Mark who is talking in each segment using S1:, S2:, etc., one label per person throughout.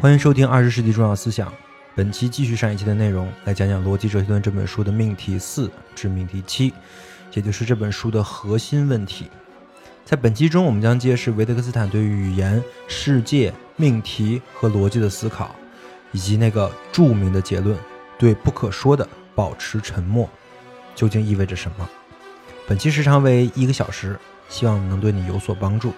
S1: 欢迎收听《二十世纪重要思想》，本期继续上一期的内容，来讲讲《逻辑哲学论》这本书的命题四至命题七，也就是这本书的核心问题。在本期中，我们将揭示维特根斯坦对语言、世界、命题和逻辑的思考，以及那个著名的结论：对不可说的保持沉默，究竟意味着什么？本期时长为一个小时，希望能对你有所帮助。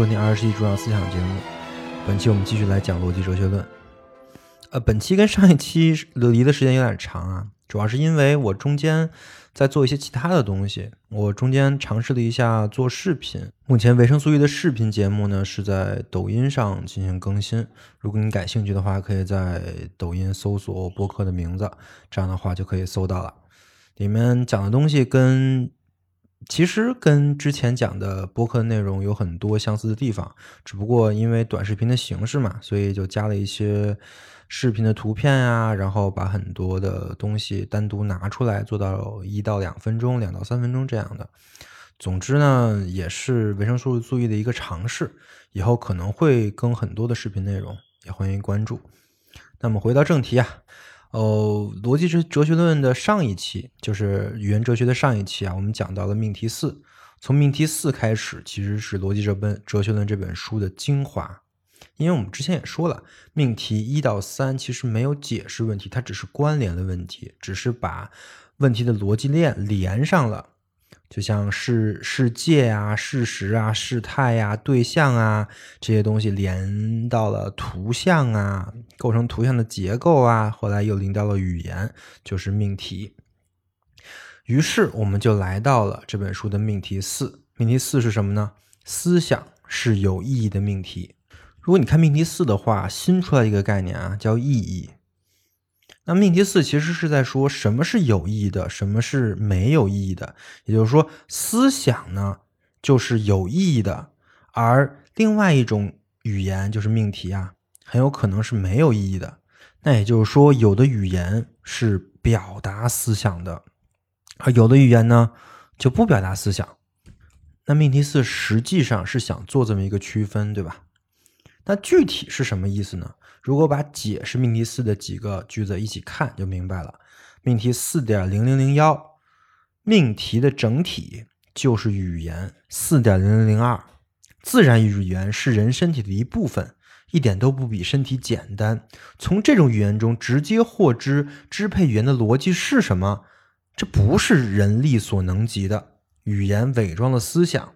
S1: 收听二十世纪重要思想节目。本期我们继续来讲逻辑哲学论。呃，本期跟上一期离的时间有点长啊，主要是因为我中间在做一些其他的东西。我中间尝试了一下做视频。目前维生素 E 的视频节目呢是在抖音上进行更新。如果你感兴趣的话，可以在抖音搜索播客的名字，这样的话就可以搜到了。里面讲的东西跟其实跟之前讲的播客内容有很多相似的地方，只不过因为短视频的形式嘛，所以就加了一些视频的图片呀，然后把很多的东西单独拿出来，做到一到两分钟、两到三分钟这样的。总之呢，也是维生素注意的一个尝试，以后可能会更很多的视频内容，也欢迎关注。那么回到正题啊。哦，逻辑哲哲学论的上一期就是语言哲学的上一期啊，我们讲到了命题四。从命题四开始，其实是逻辑这本哲学论这本书的精华。因为我们之前也说了，命题一到三其实没有解释问题，它只是关联的问题，只是把问题的逻辑链连上了。就像世世界啊、事实啊、事态呀、对象啊这些东西连到了图像啊，构成图像的结构啊，后来又连到了语言，就是命题。于是我们就来到了这本书的命题四。命题四是什么呢？思想是有意义的命题。如果你看命题四的话，新出来一个概念啊，叫意义。那命题四其实是在说什么是有意义的，什么是没有意义的。也就是说，思想呢就是有意义的，而另外一种语言就是命题啊，很有可能是没有意义的。那也就是说，有的语言是表达思想的，而有的语言呢就不表达思想。那命题四实际上是想做这么一个区分，对吧？那具体是什么意思呢？如果把解释命题四的几个句子一起看，就明白了。命题四点零零零幺，命题的整体就是语言。四点零零零二，自然语言是人身体的一部分，一点都不比身体简单。从这种语言中直接获知支配语言的逻辑是什么，这不是人力所能及的。语言伪装了思想，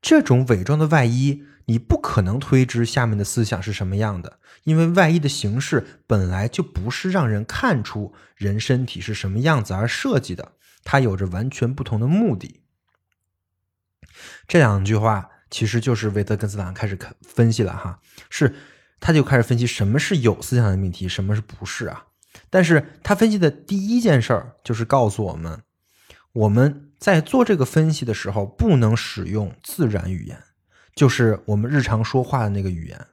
S1: 这种伪装的外衣。你不可能推知下面的思想是什么样的，因为外衣的形式本来就不是让人看出人身体是什么样子而设计的，它有着完全不同的目的。这两句话其实就是维特根斯坦开始分析了哈，是他就开始分析什么是有思想的命题，什么是不是啊？但是他分析的第一件事儿就是告诉我们，我们在做这个分析的时候，不能使用自然语言，就是我们日常说话的那个语言，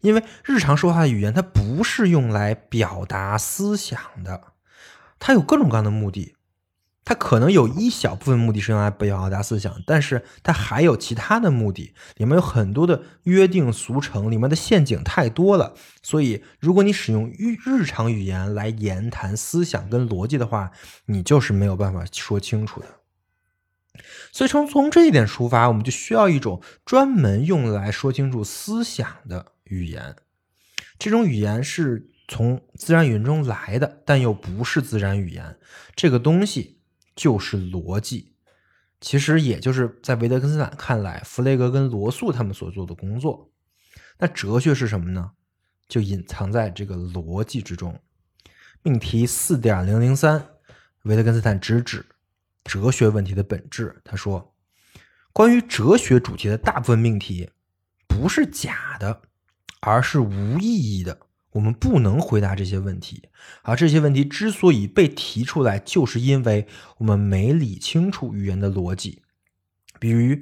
S1: 因为日常说话的语言它不是用来表达思想的，它有各种各样的目的。它可能有一小部分目的是用来表达思想，但是它还有其他的目的，里面有很多的约定俗成，里面的陷阱太多了。所以，如果你使用日日常语言来言谈思想跟逻辑的话，你就是没有办法说清楚的。所以，从从这一点出发，我们就需要一种专门用来说清楚思想的语言。这种语言是从自然语言中来的，但又不是自然语言。这个东西。就是逻辑，其实也就是在维特根斯坦看来，弗雷格跟罗素他们所做的工作。那哲学是什么呢？就隐藏在这个逻辑之中。命题四点零零三，维特根斯坦直指哲学问题的本质。他说，关于哲学主题的大部分命题不是假的，而是无意义的。我们不能回答这些问题，而这些问题之所以被提出来，就是因为我们没理清楚语言的逻辑。比如，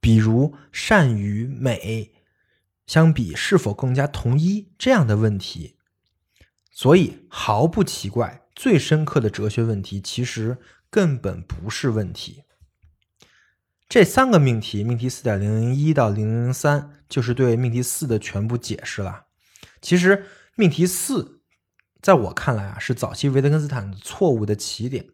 S1: 比如善与美相比是否更加统一这样的问题。所以毫不奇怪，最深刻的哲学问题其实根本不是问题。这三个命题，命题四点零零一到零零三，就是对命题四的全部解释了。其实。命题四，在我看来啊，是早期维特根斯坦错误的起点。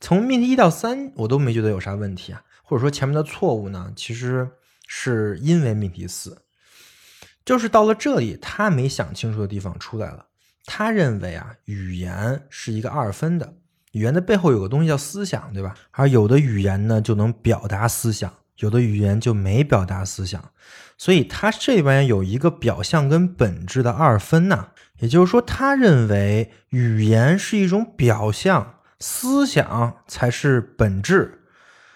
S1: 从命题一到三，我都没觉得有啥问题啊，或者说前面的错误呢，其实是因为命题四，就是到了这里，他没想清楚的地方出来了。他认为啊，语言是一个二分的，语言的背后有个东西叫思想，对吧？而有的语言呢，就能表达思想。有的语言就没表达思想，所以他这边有一个表象跟本质的二分呐。也就是说，他认为语言是一种表象，思想才是本质。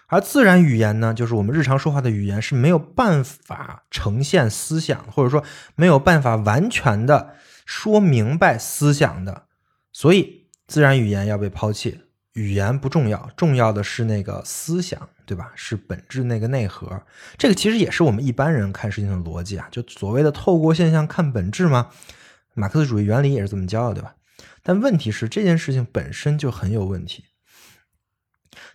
S1: 而自然语言呢，就是我们日常说话的语言是没有办法呈现思想，或者说没有办法完全的说明白思想的。所以，自然语言要被抛弃，语言不重要，重要的是那个思想。对吧？是本质那个内核，这个其实也是我们一般人看事情的逻辑啊，就所谓的透过现象看本质吗？马克思主义原理也是这么教的，对吧？但问题是这件事情本身就很有问题。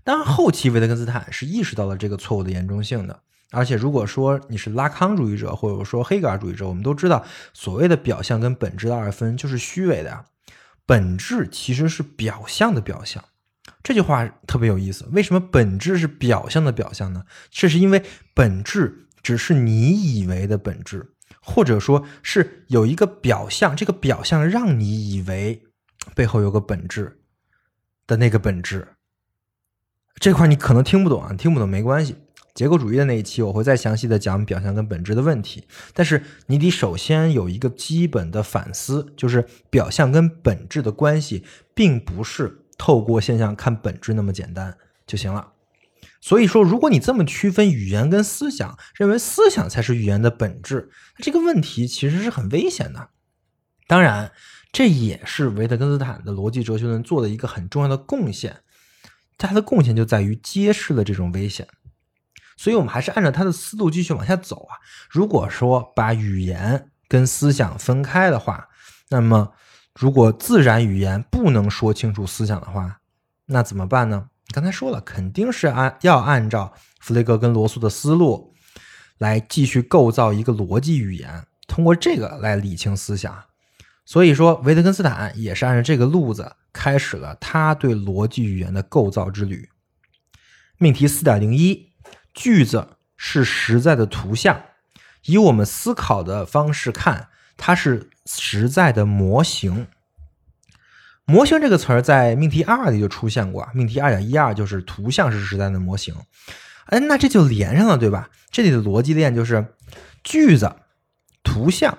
S1: 当然，后期维特根斯坦是意识到了这个错误的严重性的，而且如果说你是拉康主义者或者说黑格尔主义者，我们都知道，所谓的表象跟本质的二分就是虚伪的，本质其实是表象的表象。这句话特别有意思，为什么本质是表象的表象呢？这是因为本质只是你以为的本质，或者说是有一个表象，这个表象让你以为背后有个本质的那个本质。这块你可能听不懂啊，听不懂没关系。结构主义的那一期我会再详细的讲表象跟本质的问题，但是你得首先有一个基本的反思，就是表象跟本质的关系并不是。透过现象看本质那么简单就行了。所以说，如果你这么区分语言跟思想，认为思想才是语言的本质，这个问题其实是很危险的。当然，这也是维特根斯坦的逻辑哲学论做的一个很重要的贡献。他的贡献就在于揭示了这种危险。所以我们还是按照他的思路继续往下走啊。如果说把语言跟思想分开的话，那么。如果自然语言不能说清楚思想的话，那怎么办呢？刚才说了，肯定是按要按照弗雷格跟罗素的思路来继续构造一个逻辑语言，通过这个来理清思想。所以说，维特根斯坦也是按照这个路子开始了他对逻辑语言的构造之旅。命题四点零一，句子是实在的图像，以我们思考的方式看，它是。实在的模型，模型这个词儿在命题二里就出现过。命题二点一二就是图像是实在的模型。哎，那这就连上了，对吧？这里的逻辑链就是句子、图像、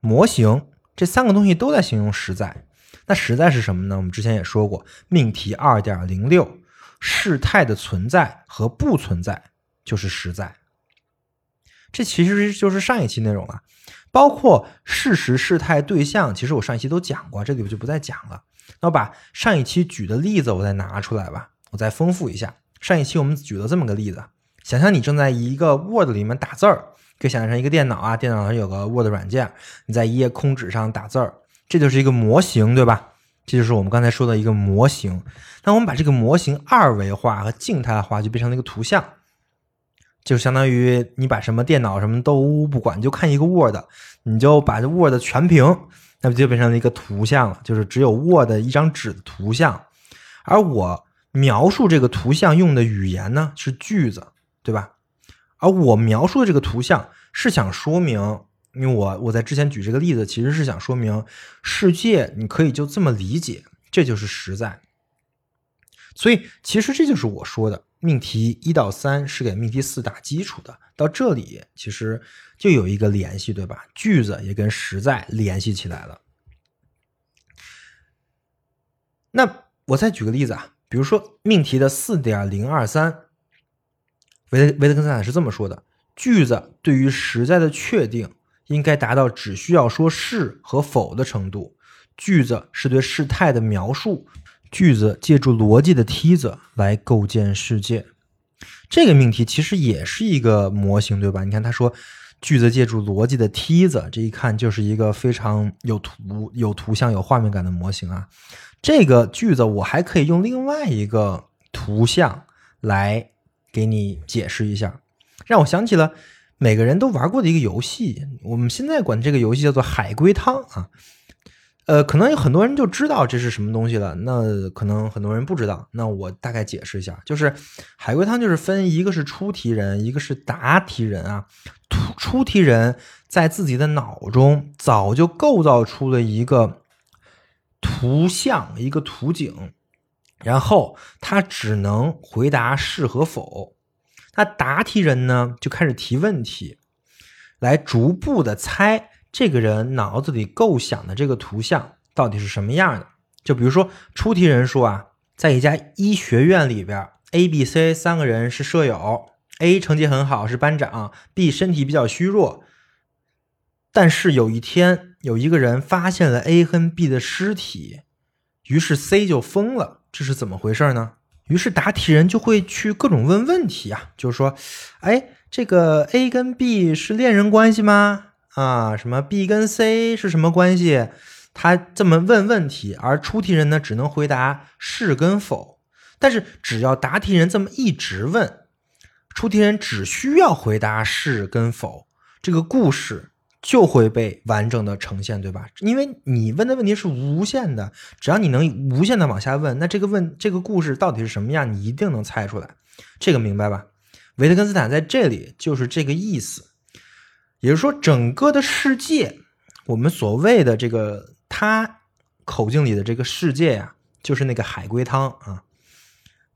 S1: 模型这三个东西都在形容实在。那实在是什么呢？我们之前也说过，命题二点零六，事态的存在和不存在就是实在。这其实就是上一期内容了。包括事实、事态、对象，其实我上一期都讲过，这里我就不再讲了。那我把上一期举的例子我再拿出来吧，我再丰富一下。上一期我们举了这么个例子，想象你正在一个 Word 里面打字儿，可以想象成一个电脑啊，电脑上有个 Word 软件，你在一页空纸上打字儿，这就是一个模型，对吧？这就是我们刚才说的一个模型。那我们把这个模型二维化和静态化，就变成了一个图像，就相当于你把什么电脑什么都不管，就看一个 Word，你就把这 Word 全屏，那不就变成了一个图像了？就是只有 Word 一张纸的图像，而我。描述这个图像用的语言呢是句子，对吧？而我描述的这个图像是想说明，因为我我在之前举这个例子，其实是想说明世界你可以就这么理解，这就是实在。所以其实这就是我说的命题一到三是给命题四打基础的，到这里其实就有一个联系，对吧？句子也跟实在联系起来了。那我再举个例子啊。比如说命题的四点零二三，维维特根斯坦是这么说的：句子对于实在的确定应该达到只需要说是和否的程度。句子是对事态的描述，句子借助逻辑的梯子来构建世界。这个命题其实也是一个模型，对吧？你看他说句子借助逻辑的梯子，这一看就是一个非常有图、有图像、有画面感的模型啊。这个句子我还可以用另外一个图像来给你解释一下，让我想起了每个人都玩过的一个游戏，我们现在管这个游戏叫做海龟汤啊。呃，可能有很多人就知道这是什么东西了，那可能很多人不知道，那我大概解释一下，就是海龟汤就是分一个是出题人，一个是答题人啊。出出题人在自己的脑中早就构造出了一个。图像一个图景，然后他只能回答是和否。那答题人呢，就开始提问题，来逐步的猜这个人脑子里构想的这个图像到底是什么样的。就比如说出题人说啊，在一家医学院里边，A、B、C 三个人是舍友，A 成绩很好是班长，B 身体比较虚弱。但是有一天，有一个人发现了 A 和 B 的尸体，于是 C 就疯了。这是怎么回事呢？于是答题人就会去各种问问题啊，就是说，哎，这个 A 跟 B 是恋人关系吗？啊，什么 B 跟 C 是什么关系？他这么问问题，而出题人呢，只能回答是跟否。但是只要答题人这么一直问，出题人只需要回答是跟否，这个故事。就会被完整的呈现，对吧？因为你问的问题是无限的，只要你能无限的往下问，那这个问这个故事到底是什么样，你一定能猜出来。这个明白吧？维特根斯坦在这里就是这个意思，也就是说，整个的世界，我们所谓的这个他口径里的这个世界呀，就是那个海龟汤啊，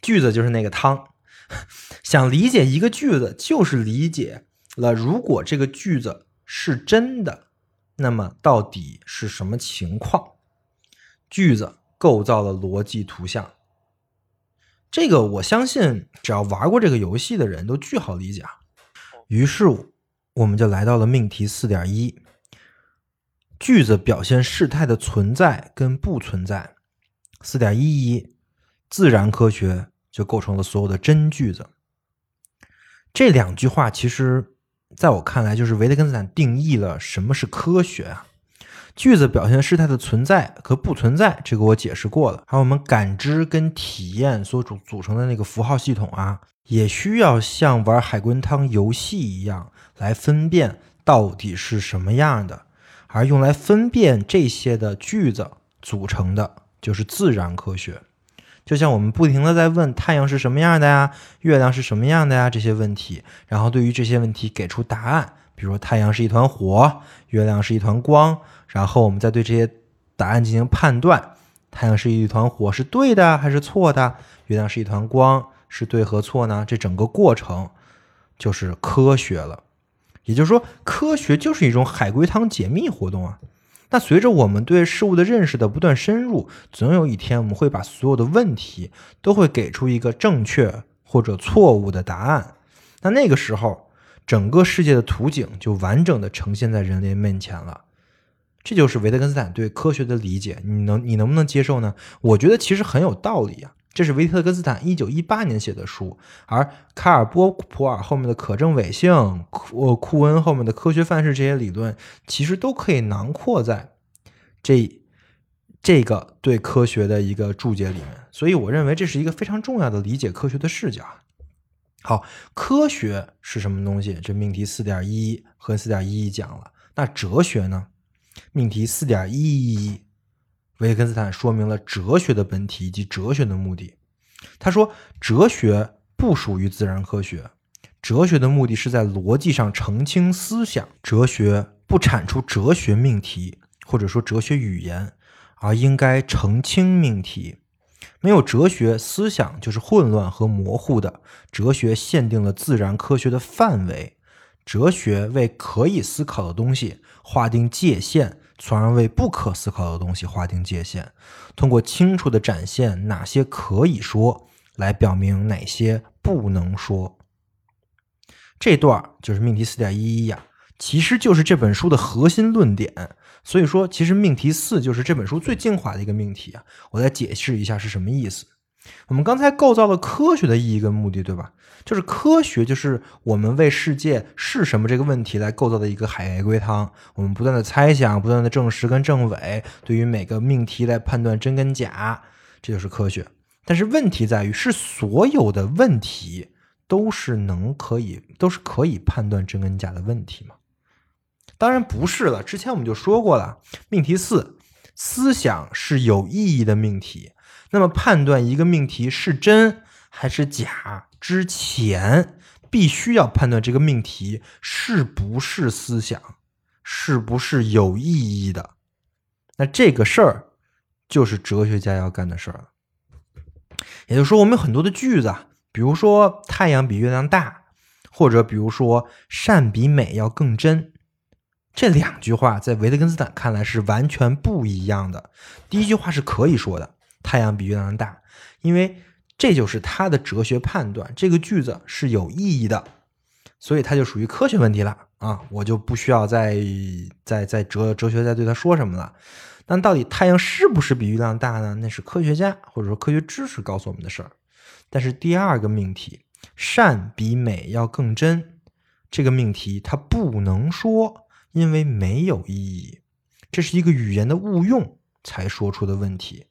S1: 句子就是那个汤。想理解一个句子，就是理解了如果这个句子。是真的，那么到底是什么情况？句子构造了逻辑图像，这个我相信只要玩过这个游戏的人都巨好理解啊。于是我们就来到了命题四点一，句子表现事态的存在跟不存在。四点一一，自然科学就构成了所有的真句子。这两句话其实。在我看来，就是维特根斯坦定义了什么是科学啊。句子表现事态的存在和不存在，这个我解释过了。还有我们感知跟体验所组组成的那个符号系统啊，也需要像玩海龟汤游戏一样来分辨到底是什么样的。而用来分辨这些的句子组成的，就是自然科学。就像我们不停的在问太阳是什么样的呀，月亮是什么样的呀这些问题，然后对于这些问题给出答案，比如说太阳是一团火，月亮是一团光，然后我们再对这些答案进行判断，太阳是一团火是对的还是错的，月亮是一团光是对和错呢？这整个过程就是科学了，也就是说，科学就是一种海龟汤解密活动啊。那随着我们对事物的认识的不断深入，总有一天我们会把所有的问题都会给出一个正确或者错误的答案。那那个时候，整个世界的图景就完整的呈现在人类面前了。这就是维特根斯坦对科学的理解。你能你能不能接受呢？我觉得其实很有道理啊。这是维特根斯坦一九一八年写的书，而卡尔波普尔后面的可证伪性，库库恩后面的科学范式这些理论，其实都可以囊括在这这个对科学的一个注解里面。所以，我认为这是一个非常重要的理解科学的视角。好，科学是什么东西？这命题四点一和四点一一讲了。那哲学呢？命题四点一一。维根斯坦说明了哲学的本体以及哲学的目的。他说，哲学不属于自然科学，哲学的目的是在逻辑上澄清思想。哲学不产出哲学命题，或者说哲学语言，而应该澄清命题。没有哲学，思想就是混乱和模糊的。哲学限定了自然科学的范围，哲学为可以思考的东西划定界限。从而为不可思考的东西划定界限，通过清楚的展现哪些可以说，来表明哪些不能说。这段就是命题四点一一呀，其实就是这本书的核心论点。所以说，其实命题四就是这本书最精华的一个命题啊。我再解释一下是什么意思。我们刚才构造了科学的意义跟目的，对吧？就是科学，就是我们为世界是什么这个问题来构造的一个海龟汤。我们不断的猜想，不断的证实跟证伪，对于每个命题来判断真跟假，这就是科学。但是问题在于，是所有的问题都是能可以都是可以判断真跟假的问题吗？当然不是了。之前我们就说过了，命题四，思想是有意义的命题。那么判断一个命题是真还是假之前，必须要判断这个命题是不是思想，是不是有意义的。那这个事儿就是哲学家要干的事儿。也就是说，我们有很多的句子，比如说“太阳比月亮大”，或者比如说“善比美要更真”，这两句话在维特根斯坦看来是完全不一样的。第一句话是可以说的。太阳比月亮大，因为这就是他的哲学判断。这个句子是有意义的，所以它就属于科学问题了啊！我就不需要再再再哲哲学再对他说什么了。但到底太阳是不是比月亮大呢？那是科学家或者说科学知识告诉我们的事儿。但是第二个命题，善比美要更真，这个命题它不能说，因为没有意义。这是一个语言的误用才说出的问题。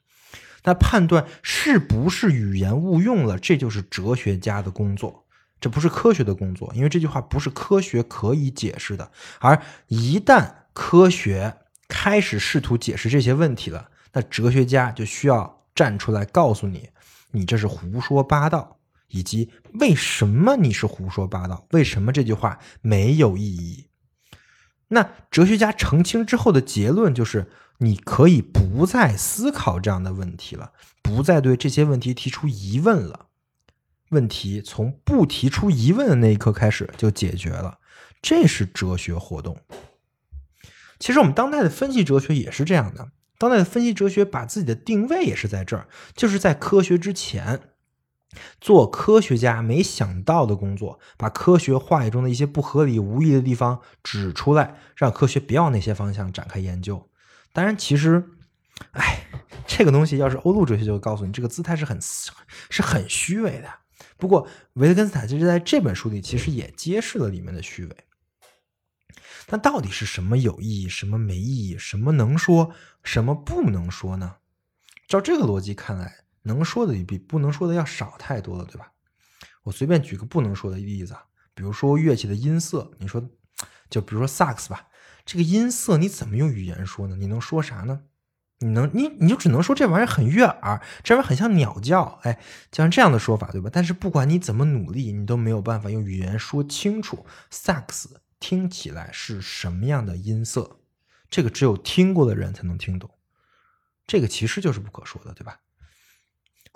S1: 那判断是不是语言误用了，这就是哲学家的工作，这不是科学的工作，因为这句话不是科学可以解释的。而一旦科学开始试图解释这些问题了，那哲学家就需要站出来告诉你，你这是胡说八道，以及为什么你是胡说八道，为什么这句话没有意义。那哲学家澄清之后的结论就是。你可以不再思考这样的问题了，不再对这些问题提出疑问了。问题从不提出疑问的那一刻开始就解决了，这是哲学活动。其实我们当代的分析哲学也是这样的，当代的分析哲学把自己的定位也是在这儿，就是在科学之前做科学家没想到的工作，把科学话语中的一些不合理、无意的地方指出来，让科学别往那些方向展开研究。当然，其实，哎，这个东西要是欧陆哲学就会告诉你，这个姿态是很是很虚伪的。不过，维特根斯坦其实在这本书里其实也揭示了里面的虚伪。那到底是什么有意义，什么没意义，什么能说，什么不能说呢？照这个逻辑看来，能说的比不能说的要少太多了，对吧？我随便举个不能说的例子，比如说乐器的音色，你说，就比如说萨克斯吧。这个音色你怎么用语言说呢？你能说啥呢？你能你你就只能说这玩意儿很悦耳，这玩意儿很像鸟叫，哎，就像这样的说法，对吧？但是不管你怎么努力，你都没有办法用语言说清楚萨克斯听起来是什么样的音色，这个只有听过的人才能听懂，这个其实就是不可说的，对吧？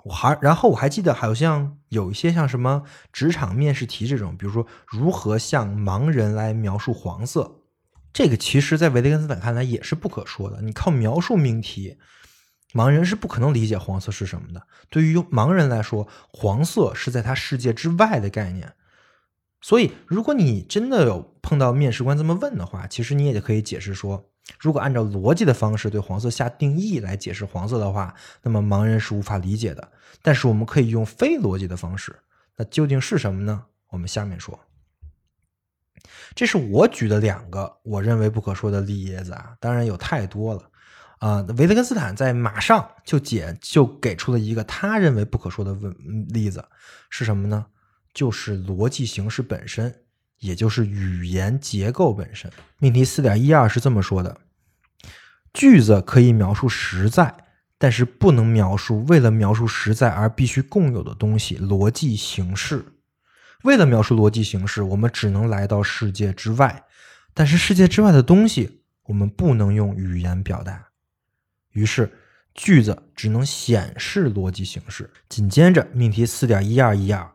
S1: 我还然后我还记得好像有一些像什么职场面试题这种，比如说如何向盲人来描述黄色。这个其实，在维特根斯坦看来也是不可说的。你靠描述命题，盲人是不可能理解黄色是什么的。对于盲人来说，黄色是在他世界之外的概念。所以，如果你真的有碰到面试官这么问的话，其实你也可以解释说，如果按照逻辑的方式对黄色下定义来解释黄色的话，那么盲人是无法理解的。但是我们可以用非逻辑的方式，那究竟是什么呢？我们下面说。这是我举的两个我认为不可说的例子啊，当然有太多了。啊，维特根斯坦在马上就解就给出了一个他认为不可说的问例子，是什么呢？就是逻辑形式本身，也就是语言结构本身。命题四点一二是这么说的：句子可以描述实在，但是不能描述为了描述实在而必须共有的东西——逻辑形式。为了描述逻辑形式，我们只能来到世界之外，但是世界之外的东西，我们不能用语言表达。于是，句子只能显示逻辑形式。紧接着，命题四点一二一二，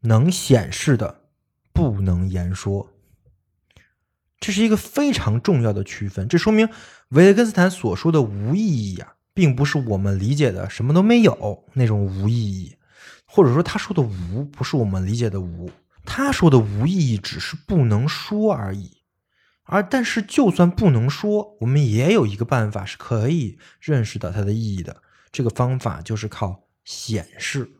S1: 能显示的不能言说。这是一个非常重要的区分。这说明维特根斯坦所说的无意义啊，并不是我们理解的什么都没有那种无意义，或者说他说的无不是我们理解的无。他说的无意义只是不能说而已。而但是，就算不能说，我们也有一个办法是可以认识到它的意义的。这个方法就是靠显示。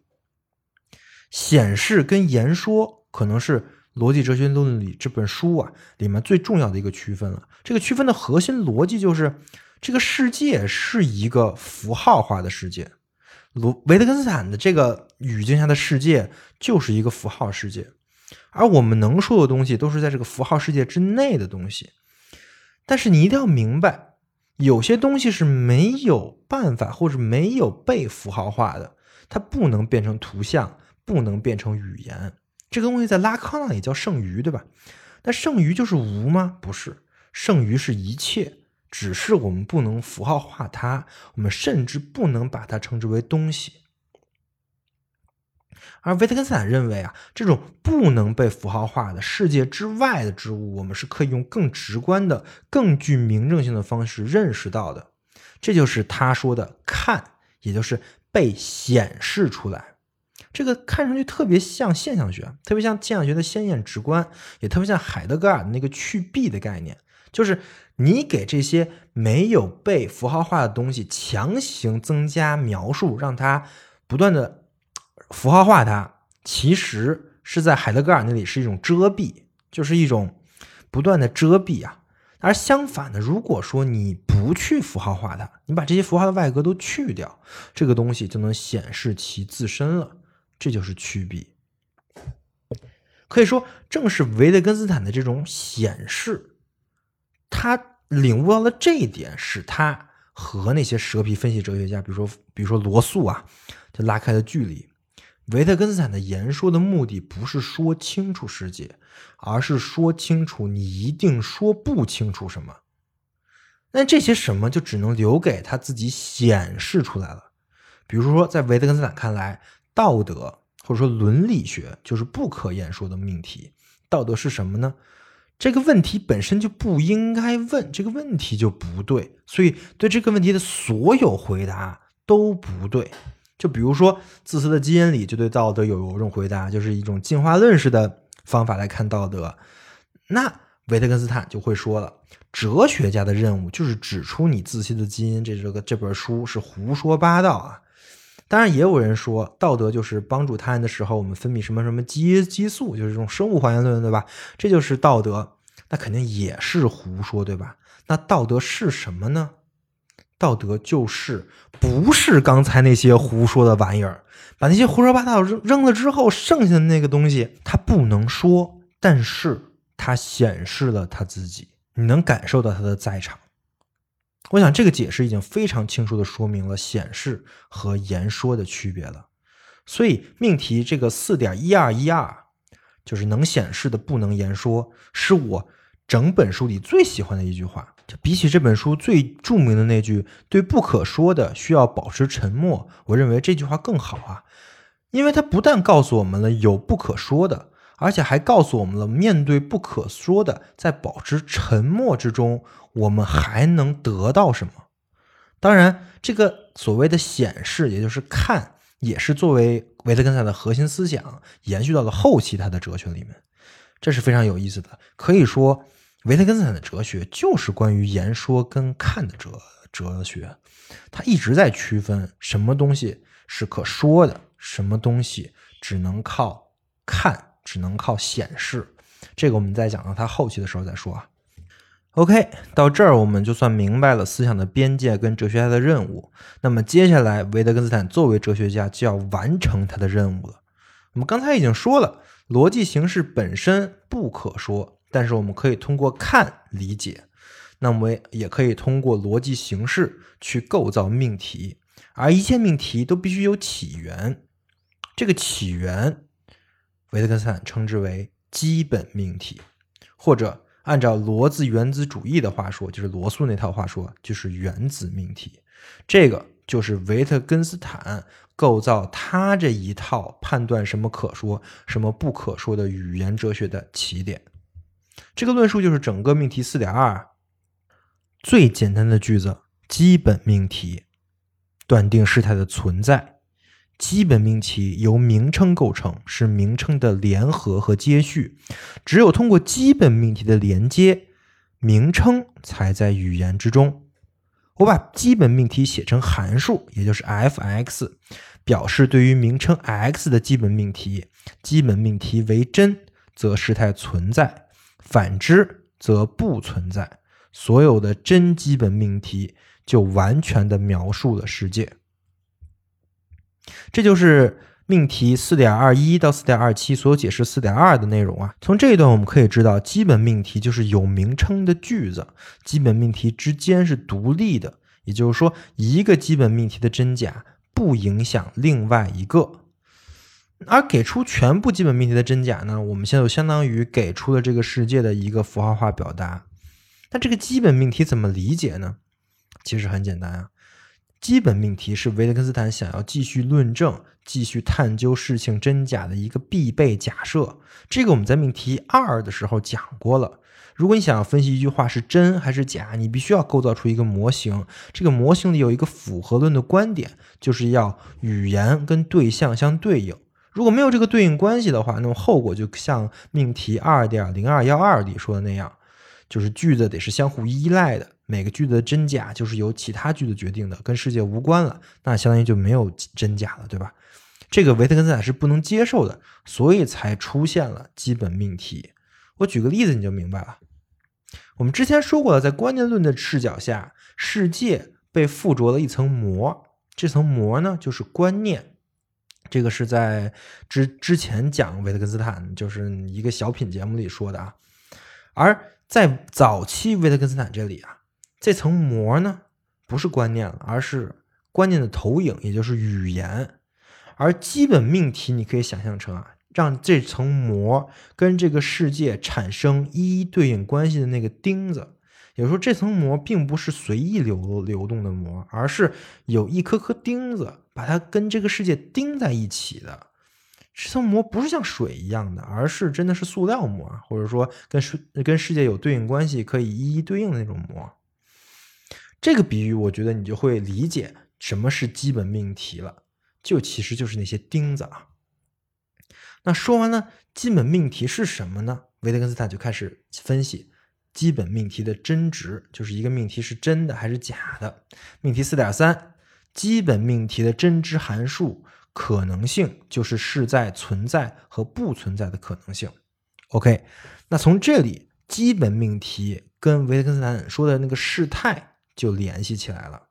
S1: 显示跟言说可能是《逻辑哲学论》里这本书啊里面最重要的一个区分了。这个区分的核心逻辑就是，这个世界是一个符号化的世界。罗维特根斯坦的这个语境下的世界就是一个符号世界。而我们能说的东西都是在这个符号世界之内的东西，但是你一定要明白，有些东西是没有办法或者没有被符号化的，它不能变成图像，不能变成语言。这个东西在拉康那里叫剩余，对吧？那剩余就是无吗？不是，剩余是一切，只是我们不能符号化它，我们甚至不能把它称之为东西。而维特根斯坦认为啊，这种不能被符号化的世界之外的之物，我们是可以用更直观的、更具明证性的方式认识到的。这就是他说的“看”，也就是被显示出来。这个看上去特别像现象学，特别像现象学的鲜艳直观，也特别像海德格尔的那个去蔽的概念，就是你给这些没有被符号化的东西强行增加描述，让它不断的。符号化它，其实是在海德格尔那里是一种遮蔽，就是一种不断的遮蔽啊。而相反的，如果说你不去符号化它，你把这些符号的外格都去掉，这个东西就能显示其自身了。这就是区别。可以说，正是维特根斯坦的这种显示，他领悟到了这一点，使他和那些蛇皮分析哲学家，比如说比如说罗素啊，就拉开了距离。维特根斯坦的言说的目的不是说清楚世界，而是说清楚你一定说不清楚什么。那这些什么就只能留给他自己显示出来了。比如说，在维特根斯坦看来，道德或者说伦理学就是不可言说的命题。道德是什么呢？这个问题本身就不应该问，这个问题就不对，所以对这个问题的所有回答都不对。就比如说，自私的基因里就对道德有一种回答，就是一种进化论式的方法来看道德。那维特根斯坦就会说了，哲学家的任务就是指出你自私的基因，这这个这本书是胡说八道啊。当然，也有人说，道德就是帮助他人的时候，我们分泌什么什么激激素，就是这种生物还原论，对吧？这就是道德，那肯定也是胡说，对吧？那道德是什么呢？道德就是不是刚才那些胡说的玩意儿，把那些胡说八道扔扔了之后，剩下的那个东西它不能说，但是它显示了他自己，你能感受到他的在场。我想这个解释已经非常清楚的说明了显示和言说的区别了。所以命题这个四点一二一二，就是能显示的不能言说，是我整本书里最喜欢的一句话。就比起这本书最著名的那句“对不可说的需要保持沉默”，我认为这句话更好啊，因为它不但告诉我们了有不可说的，而且还告诉我们了面对不可说的，在保持沉默之中，我们还能得到什么。当然，这个所谓的显示，也就是看，也是作为维特根斯坦的核心思想延续到了后期他的哲学里面，这是非常有意思的。可以说。维特根斯坦的哲学就是关于言说跟看的哲哲学，他一直在区分什么东西是可说的，什么东西只能靠看，只能靠显示。这个我们在讲到他后期的时候再说啊。OK，到这儿我们就算明白了思想的边界跟哲学家的任务。那么接下来，维特根斯坦作为哲学家就要完成他的任务了。我们刚才已经说了，逻辑形式本身不可说，但是我们可以通过看理解。那么也可以通过逻辑形式去构造命题，而一切命题都必须有起源。这个起源，维特根斯坦称之为基本命题，或者。按照罗兹原子主义的话说，就是罗素那套话说，就是原子命题。这个就是维特根斯坦构造他这一套判断什么可说、什么不可说的语言哲学的起点。这个论述就是整个命题四点二最简单的句子：基本命题，断定事态的存在。基本命题由名称构成，是名称的联合和接续。只有通过基本命题的连接，名称才在语言之中。我把基本命题写成函数，也就是 f(x)，表示对于名称 x 的基本命题。基本命题为真，则事态存在；反之，则不存在。所有的真基本命题就完全的描述了世界。这就是命题四点二一到四点二七所有解释四点二的内容啊。从这一段我们可以知道，基本命题就是有名称的句子，基本命题之间是独立的，也就是说，一个基本命题的真假不影响另外一个。而给出全部基本命题的真假呢，我们现在就相当于给出了这个世界的一个符号化表达。那这个基本命题怎么理解呢？其实很简单啊。基本命题是维特根斯坦想要继续论证、继续探究事情真假的一个必备假设。这个我们在命题二的时候讲过了。如果你想要分析一句话是真还是假，你必须要构造出一个模型。这个模型里有一个符合论的观点，就是要语言跟对象相对应。如果没有这个对应关系的话，那么后果就像命题二点零二幺二里说的那样，就是句子得是相互依赖的。每个句子的真假就是由其他句子决定的，跟世界无关了，那相当于就没有真假了，对吧？这个维特根斯坦是不能接受的，所以才出现了基本命题。我举个例子你就明白了。我们之前说过了，在观念论的视角下，世界被附着了一层膜，这层膜呢就是观念。这个是在之之前讲维特根斯坦就是一个小品节目里说的啊，而在早期维特根斯坦这里啊。这层膜呢，不是观念了，而是观念的投影，也就是语言。而基本命题，你可以想象成啊，让这层膜跟这个世界产生一一对应关系的那个钉子。有时候这层膜并不是随意流流动的膜，而是有一颗颗钉子把它跟这个世界钉在一起的。这层膜不是像水一样的，而是真的是塑料膜，或者说跟世跟世界有对应关系，可以一一对应的那种膜。这个比喻，我觉得你就会理解什么是基本命题了，就其实就是那些钉子啊。那说完了基本命题是什么呢？维特根斯坦就开始分析基本命题的真值，就是一个命题是真的还是假的。命题四点三，基本命题的真值函数可能性就是是在存在和不存在的可能性。OK，那从这里，基本命题跟维特根斯坦说的那个事态。就联系起来了。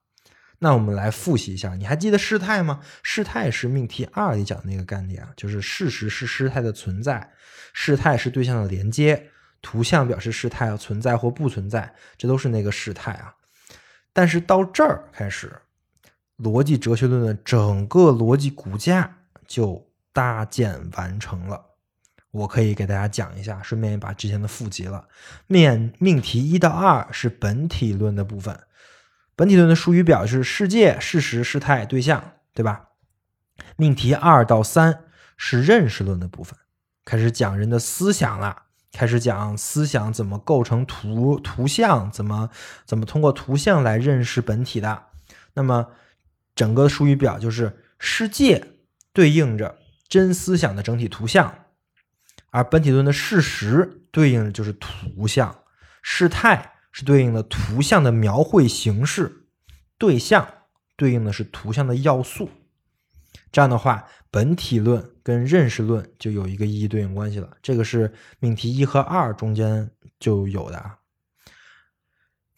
S1: 那我们来复习一下，你还记得事态吗？事态是命题二里讲的那个概念啊，就是事实是事态的存在，事态是对象的连接，图像表示事态要存在或不存在，这都是那个事态啊。但是到这儿开始，逻辑哲学论的整个逻辑骨架就搭建完成了。我可以给大家讲一下，顺便也把之前的复习了。面命题一到二是本体论的部分。本体论的术语表示世界、事实、事态、对象，对吧？命题二到三是认识论的部分，开始讲人的思想了，开始讲思想怎么构成图图像，怎么怎么通过图像来认识本体的。那么整个术语表就是世界对应着真思想的整体图像，而本体论的事实对应的就是图像。事态是对应的图像的描绘形式，对象对应的是图像的要素。这样的话，本体论跟认识论就有一个一一对应关系了。这个是命题一和二中间就有的啊。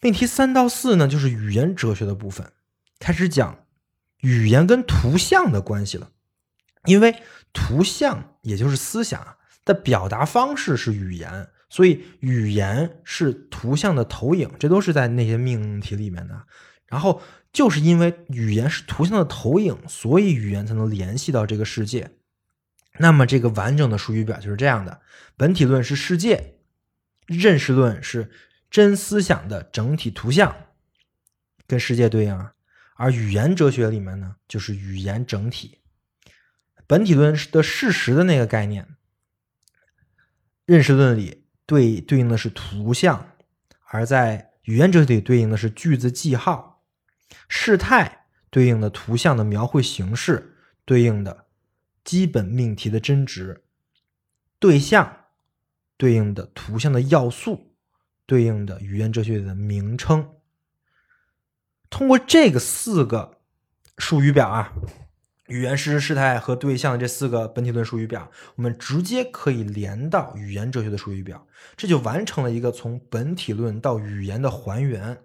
S1: 命题三到四呢，就是语言哲学的部分，开始讲语言跟图像的关系了。因为图像也就是思想的表达方式是语言，所以语言是图像的投影，这都是在那些命题里面的。然后就是因为语言是图像的投影，所以语言才能联系到这个世界。那么这个完整的术语表就是这样的：本体论是世界，认识论是。真思想的整体图像跟世界对应啊，而语言哲学里面呢，就是语言整体。本体论的事实的那个概念，认识论里对对应的是图像，而在语言哲学里对应的是句子记号。事态对应的图像的描绘形式，对应的基本命题的真值。对象对应的图像的要素。对应的语言哲学的名称，通过这个四个术语表啊，语言事实事态和对象这四个本体论术语表，我们直接可以连到语言哲学的术语表，这就完成了一个从本体论到语言的还原，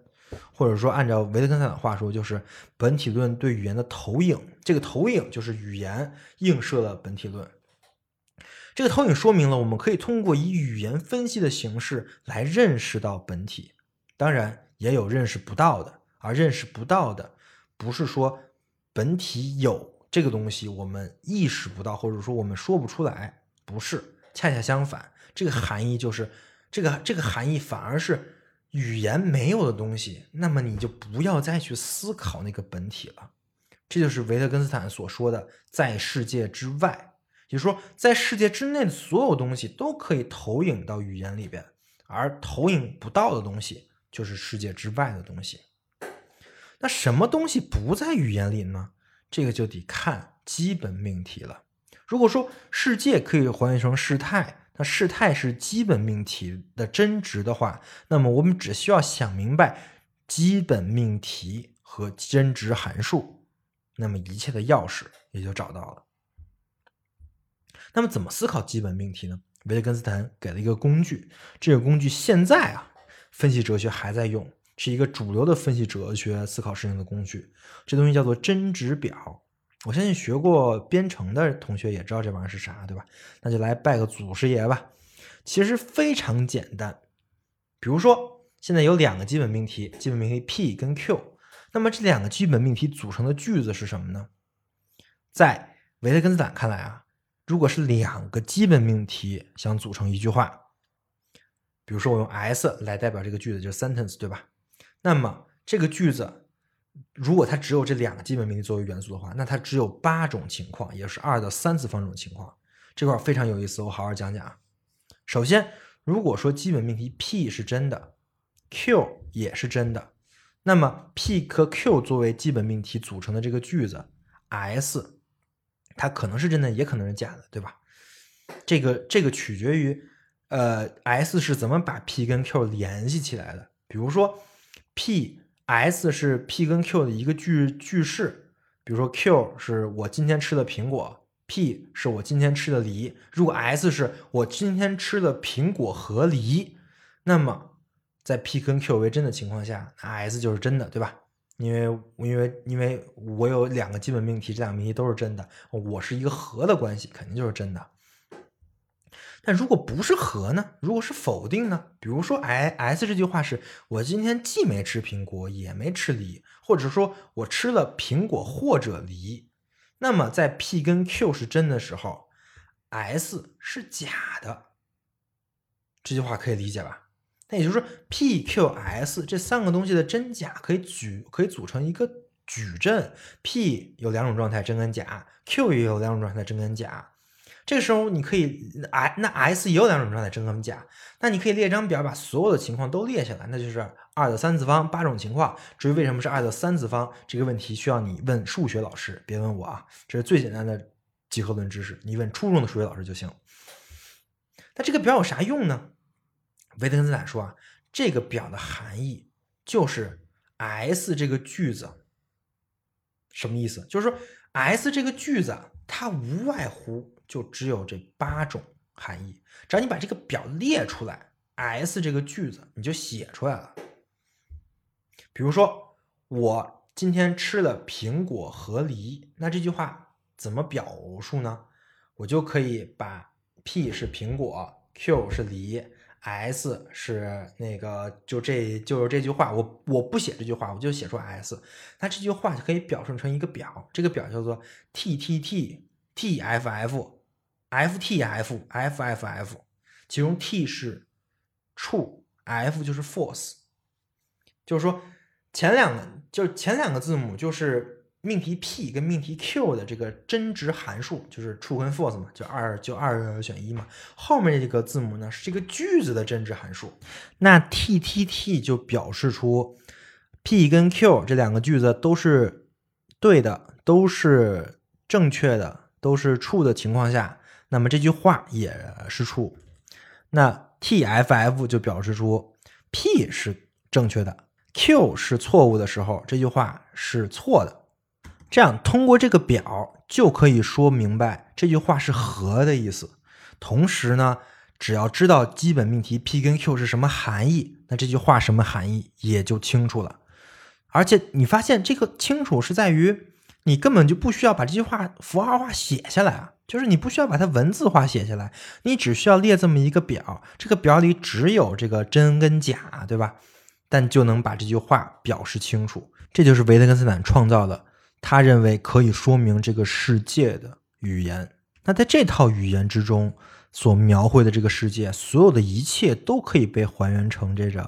S1: 或者说按照维特根斯坦的话说，就是本体论对语言的投影，这个投影就是语言映射了本体论。这个投影说明了，我们可以通过以语言分析的形式来认识到本体，当然也有认识不到的，而认识不到的，不是说本体有这个东西我们意识不到，或者说我们说不出来，不是，恰恰相反，这个含义就是这个这个含义反而是语言没有的东西，那么你就不要再去思考那个本体了，这就是维特根斯坦所说的在世界之外。也就是说，在世界之内的所有东西都可以投影到语言里边，而投影不到的东西就是世界之外的东西。那什么东西不在语言里呢？这个就得看基本命题了。如果说世界可以还原成事态，那事态是基本命题的真值的话，那么我们只需要想明白基本命题和真值函数，那么一切的钥匙也就找到了。那么怎么思考基本命题呢？维特根斯坦给了一个工具，这个工具现在啊，分析哲学还在用，是一个主流的分析哲学思考事情的工具。这东西叫做真值表。我相信学过编程的同学也知道这玩意儿是啥，对吧？那就来拜个祖师爷吧。其实非常简单，比如说现在有两个基本命题，基本命题 P 跟 Q，那么这两个基本命题组成的句子是什么呢？在维特根斯坦看来啊。如果是两个基本命题想组成一句话，比如说我用 S 来代表这个句子，就是 sentence，对吧？那么这个句子如果它只有这两个基本命题作为元素的话，那它只有八种情况，也是二的三次方种情况。这块非常有意思，我好好讲讲啊。首先，如果说基本命题 P 是真的，Q 也是真的，那么 P 和 Q 作为基本命题组成的这个句子 S。它可能是真的，也可能是假的，对吧？这个这个取决于，呃，S 是怎么把 P 跟 Q 联系起来的。比如说，P S 是 P 跟 Q 的一个句句式，比如说 Q 是我今天吃的苹果，P 是我今天吃的梨。如果 S 是我今天吃的苹果和梨，那么在 P 跟 Q 为真的情况下，S 就是真的，对吧？因为因为因为我有两个基本命题，这两个命题都是真的，我是一个和的关系，肯定就是真的。但如果不是和呢？如果是否定呢？比如说，i s 这句话是我今天既没吃苹果，也没吃梨，或者说我吃了苹果或者梨，那么在 p 跟 q 是真的时候，s 是假的。这句话可以理解吧？那也就是说，P、Q、S 这三个东西的真假可以举可以组成一个矩阵。P 有两种状态，真跟假；Q 也有两种状态，真跟假。这个时候你可以，I 那 S 也有两种状态，真跟假。那你可以列张表，把所有的情况都列下来，那就是二的三次方八种情况。至于为什么是二的三次方，这个问题需要你问数学老师，别问我啊。这是最简单的几何论知识，你问初中的数学老师就行。那这个表有啥用呢？维特根斯坦说啊，这个表的含义就是 S 这个句子什么意思？就是说 S 这个句子它无外乎就只有这八种含义，只要你把这个表列出来，S 这个句子你就写出来了。比如说，我今天吃了苹果和梨，那这句话怎么表述呢？我就可以把 P 是苹果，Q 是梨，S 是那个，就这就是这句话。我我不写这句话，我就写出 S。那这句话就可以表述成一个表，这个表叫做 T T T T F F F T F F F F，其中 T 是 true，F 就是 false，就是说。前两个就是前两个字母，就是命题 P 跟命题 Q 的这个真值函数，就是 true 跟 false 嘛，就二就二选一嘛。后面这个字母呢是这个句子的真值函数。那 T T T 就表示出 P 跟 Q 这两个句子都是对的，都是正确的，都是 true 的情况下，那么这句话也是 true。那 T F F 就表示出 P 是正确的。Q 是错误的时候，这句话是错的。这样通过这个表就可以说明白这句话是和的意思。同时呢，只要知道基本命题 P 跟 Q 是什么含义，那这句话什么含义也就清楚了。而且你发现这个清楚是在于你根本就不需要把这句话符号化写下来啊，就是你不需要把它文字化写下来，你只需要列这么一个表，这个表里只有这个真跟假，对吧？但就能把这句话表示清楚，这就是维特根斯坦创造的，他认为可以说明这个世界的语言。那在这套语言之中所描绘的这个世界，所有的一切都可以被还原成这种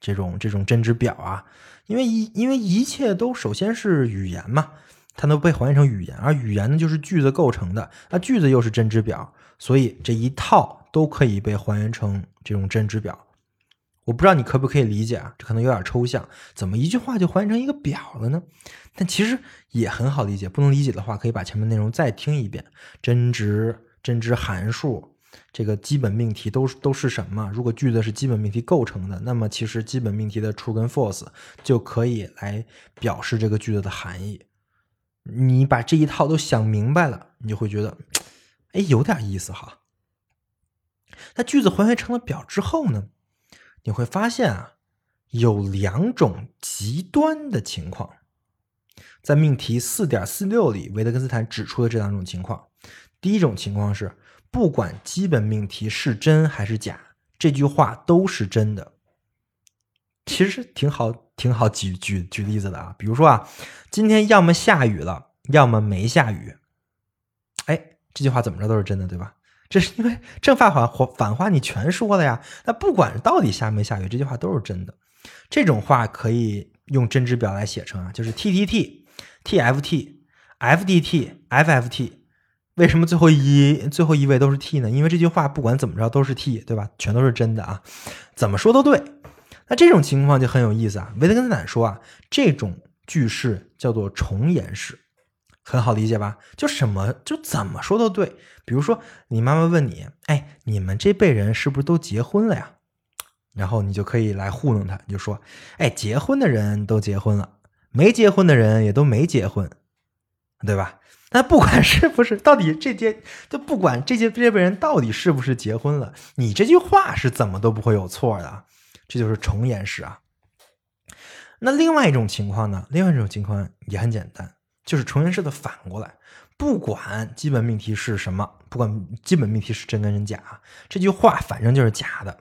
S1: 这种这种真值表啊，因为一因为一切都首先是语言嘛，它能被还原成语言，而语言呢就是句子构成的，那句子又是真值表，所以这一套都可以被还原成这种真值表。我不知道你可不可以理解啊？这可能有点抽象，怎么一句话就还原成一个表了呢？但其实也很好理解。不能理解的话，可以把前面内容再听一遍。真值、真值函数，这个基本命题都都是什么？如果句子是基本命题构成的，那么其实基本命题的 true 跟 false 就可以来表示这个句子的含义。你把这一套都想明白了，你就会觉得，哎，有点意思哈。那句子还原成了表之后呢？你会发现啊，有两种极端的情况，在命题四点四六里，维特根斯坦指出的这两种情况。第一种情况是，不管基本命题是真还是假，这句话都是真的。其实挺好，挺好举举举例子的啊。比如说啊，今天要么下雨了，要么没下雨。哎，这句话怎么着都是真的，对吧？这是因为正反反反话你全说了呀，那不管到底下没下雨，这句话都是真的。这种话可以用真值表来写成啊，就是 T T T T F T F D T F F T。为什么最后一最后一位都是 T 呢？因为这句话不管怎么着都是 T，对吧？全都是真的啊，怎么说都对。那这种情况就很有意思啊。维特根斯坦说啊，这种句式叫做重言式。很好理解吧？就什么就怎么说都对。比如说，你妈妈问你：“哎，你们这辈人是不是都结婚了呀？”然后你就可以来糊弄他，你就说：“哎，结婚的人都结婚了，没结婚的人也都没结婚，对吧？”那不管是不是，到底这些就不管这些这辈人到底是不是结婚了，你这句话是怎么都不会有错的。这就是重言式啊。那另外一种情况呢？另外一种情况也很简单。就是重言式的反过来，不管基本命题是什么，不管基本命题是真跟真假，这句话反正就是假的。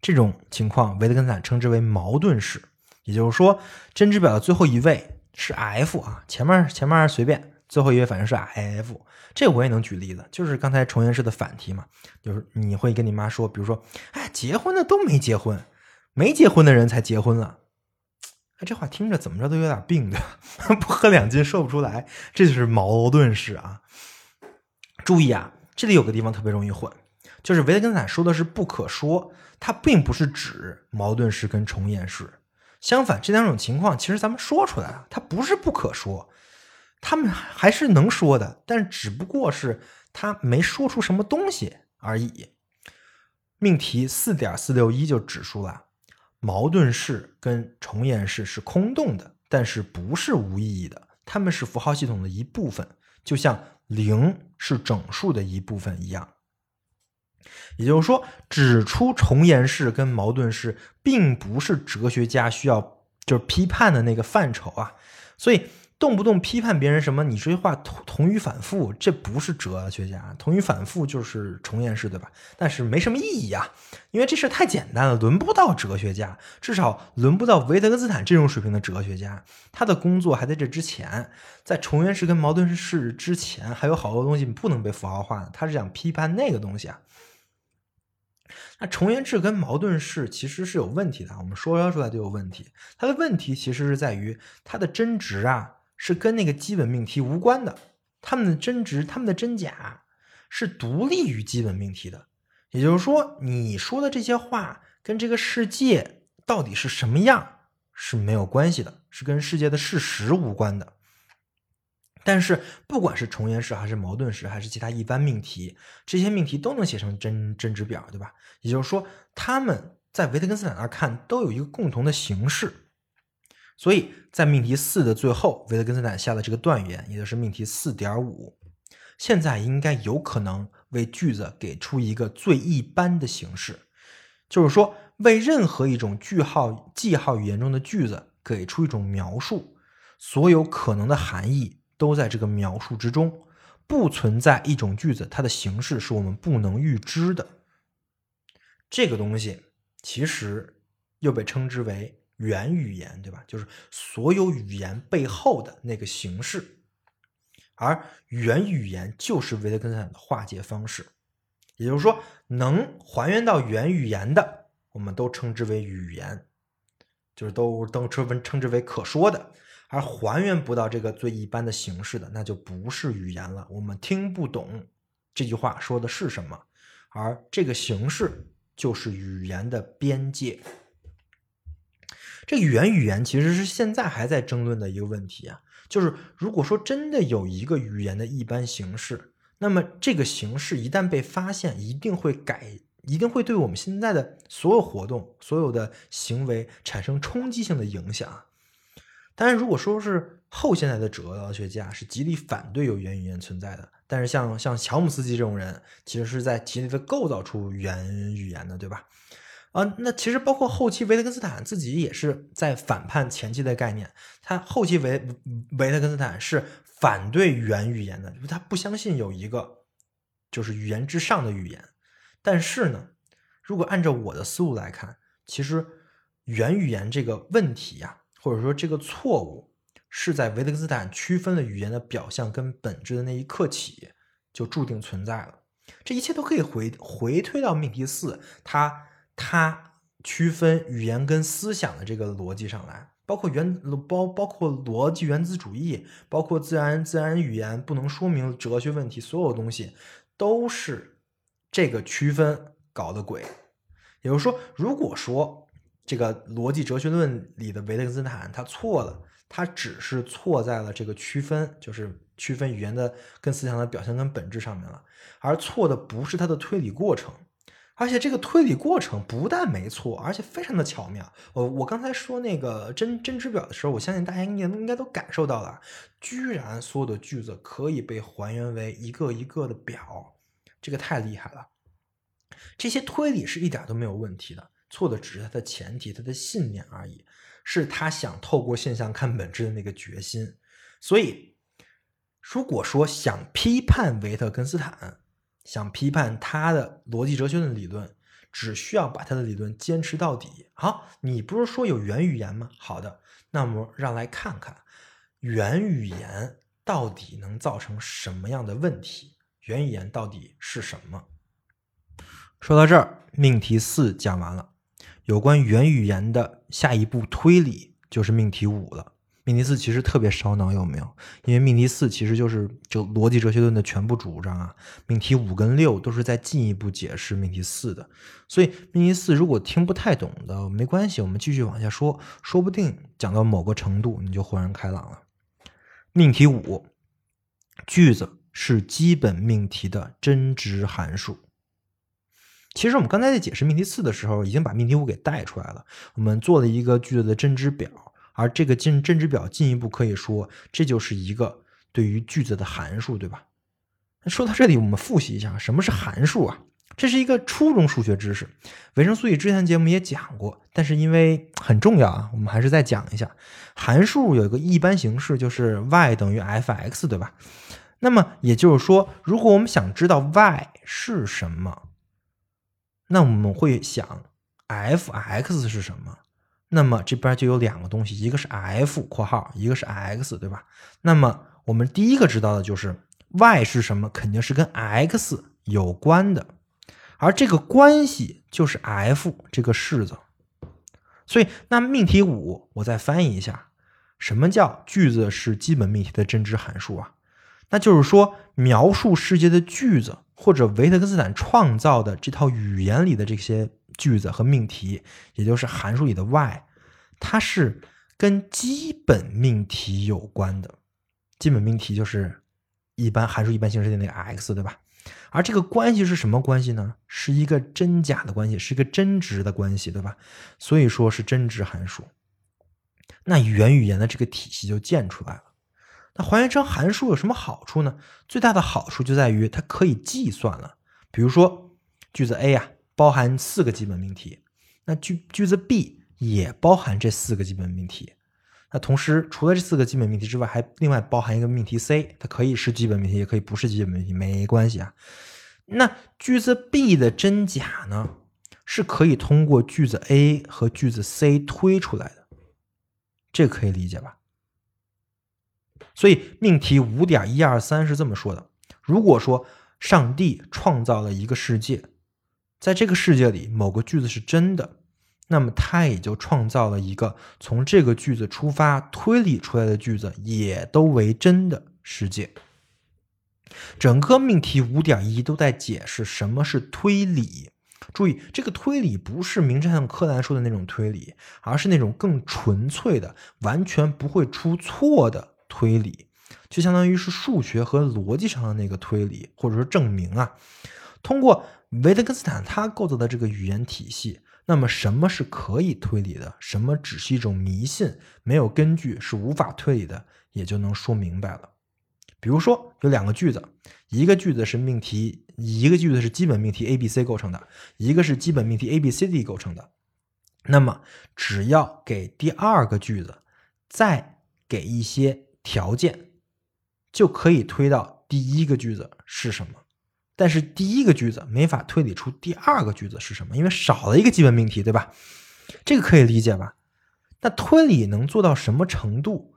S1: 这种情况，维特根斯坦称之为矛盾式。也就是说，真值表的最后一位是 f 啊，前面前面随便，最后一位反正是 f。这我也能举例子，就是刚才重言式的反题嘛，就是你会跟你妈说，比如说，哎，结婚的都没结婚，没结婚的人才结婚了。哎，这话听着怎么着都有点病的，不喝两斤说不出来，这就是矛盾式啊。注意啊，这里有个地方特别容易混，就是维特根斯坦说的是不可说，它并不是指矛盾式跟重言式。相反，这两种情况其实咱们说出来了，它不是不可说，他们还是能说的，但只不过是他没说出什么东西而已。命题四点四六一就指出了。矛盾式跟重言式是空洞的，但是不是无意义的，它们是符号系统的一部分，就像零是整数的一部分一样。也就是说，指出重言式跟矛盾式，并不是哲学家需要就是批判的那个范畴啊，所以。动不动批判别人什么？你这句话同同语反复，这不是哲学家。同语反复就是重言式，对吧？但是没什么意义啊，因为这事太简单了，轮不到哲学家，至少轮不到维特根斯坦这种水平的哲学家。他的工作还在这之前，在重言式跟矛盾式之前，还有好多东西不能被符号化的。他是想批判那个东西啊。那重言式跟矛盾式其实是有问题的，我们说出来就有问题。它的问题其实是在于它的真值啊。是跟那个基本命题无关的，他们的真值、他们的真假是独立于基本命题的。也就是说，你说的这些话跟这个世界到底是什么样是没有关系的，是跟世界的事实无关的。但是，不管是重言式还是矛盾式，还是其他一般命题，这些命题都能写成真真值表，对吧？也就是说，他们在维特根斯坦那看都有一个共同的形式。所以在命题四的最后，维特根斯坦下的这个断言，也就是命题四点五，现在应该有可能为句子给出一个最一般的形式，就是说为任何一种句号记号语言中的句子给出一种描述，所有可能的含义都在这个描述之中，不存在一种句子它的形式是我们不能预知的。这个东西其实又被称之为。原语言对吧？就是所有语言背后的那个形式，而原语言就是维特根斯坦的化解方式。也就是说，能还原到原语言的，我们都称之为语言，就是都都称称之为可说的；而还原不到这个最一般的形式的，那就不是语言了。我们听不懂这句话说的是什么，而这个形式就是语言的边界。这语言语言其实是现在还在争论的一个问题啊，就是如果说真的有一个语言的一般形式，那么这个形式一旦被发现，一定会改，一定会对我们现在的所有活动、所有的行为产生冲击性的影响。当然，如果说是后现代的哲学家是极力反对有言语言存在的，但是像像乔姆斯基这种人，其实是在极力的构造出语言语言的，对吧？啊，那其实包括后期维特根斯坦自己也是在反叛前期的概念。他后期维维特根斯坦是反对原语言的，他不相信有一个就是语言之上的语言。但是呢，如果按照我的思路来看，其实原语言这个问题呀，或者说这个错误，是在维特根斯坦区分了语言的表象跟本质的那一刻起就注定存在了。这一切都可以回回推到命题四，他。它区分语言跟思想的这个逻辑上来，包括原包包括逻辑原子主义，包括自然自然语言不能说明哲学问题，所有东西都是这个区分搞的鬼。也就是说，如果说这个逻辑哲学论里的维特根斯坦他错了，他只是错在了这个区分，就是区分语言的跟思想的表现跟本质上面了，而错的不是他的推理过程。而且这个推理过程不但没错，而且非常的巧妙。我我刚才说那个真真值表的时候，我相信大家应该应该都感受到了，居然所有的句子可以被还原为一个一个的表，这个太厉害了。这些推理是一点都没有问题的，错的只是他的前提，他的信念而已，是他想透过现象看本质的那个决心。所以，如果说想批判维特根斯坦，想批判他的逻辑哲学的理论，只需要把他的理论坚持到底。好，你不是说有原语言吗？好的，那么让来看看原语言到底能造成什么样的问题？原语言到底是什么？说到这儿，命题四讲完了，有关原语言的下一步推理就是命题五了。命题四其实特别烧脑，有没有？因为命题四其实就是就逻辑哲学论的全部主张啊。命题五跟六都是在进一步解释命题四的，所以命题四如果听不太懂的没关系，我们继续往下说，说不定讲到某个程度你就豁然开朗了。命题五，句子是基本命题的真值函数。其实我们刚才在解释命题四的时候，已经把命题五给带出来了。我们做了一个句子的真值表，而这个真真值表进一步可以说，这就是一个对于句子的函数，对吧？说到这里，我们复习一下什么是函数啊？这是一个初中数学知识，维生素 E 之前节目也讲过，但是因为很重要啊，我们还是再讲一下。函数有一个一般形式，就是 y 等于 f(x)，对吧？那么也就是说，如果我们想知道 y 是什么，那我们会想 f(x) 是什么？那么这边就有两个东西，一个是 f（ 括号），一个是 x，对吧？那么我们第一个知道的就是 y 是什么，肯定是跟 x 有关的。而这个关系就是 f 这个式子，所以那命题五我再翻译一下，什么叫句子是基本命题的真值函数啊？那就是说描述世界的句子或者维特根斯坦创造的这套语言里的这些句子和命题，也就是函数里的 y，它是跟基本命题有关的。基本命题就是一般函数一般形式的那个 x，对吧？而这个关系是什么关系呢？是一个真假的关系，是一个真值的关系，对吧？所以说是真值函数。那语言语言的这个体系就建出来了。那还原成函数有什么好处呢？最大的好处就在于它可以计算了。比如说句子 A 啊，包含四个基本命题，那句句子 B 也包含这四个基本命题。那同时，除了这四个基本命题之外，还另外包含一个命题 C，它可以是基本命题，也可以不是基本命题，没关系啊。那句子 B 的真假呢，是可以通过句子 A 和句子 C 推出来的，这可以理解吧？所以命题五点一二三是这么说的：如果说上帝创造了一个世界，在这个世界里某个句子是真的。那么，他也就创造了一个从这个句子出发推理出来的句子也都为真的世界。整个命题五点一都在解释什么是推理。注意，这个推理不是名侦探柯南说的那种推理，而是那种更纯粹的、完全不会出错的推理，就相当于是数学和逻辑上的那个推理，或者说证明啊。通过维特根斯坦他构造的这个语言体系。那么什么是可以推理的？什么只是一种迷信，没有根据是无法推理的，也就能说明白了。比如说有两个句子，一个句子是命题，一个句子是基本命题 A、B、C 构成的，一个是基本命题 A、B、C、D 构成的。那么只要给第二个句子再给一些条件，就可以推到第一个句子是什么。但是第一个句子没法推理出第二个句子是什么，因为少了一个基本命题，对吧？这个可以理解吧？那推理能做到什么程度，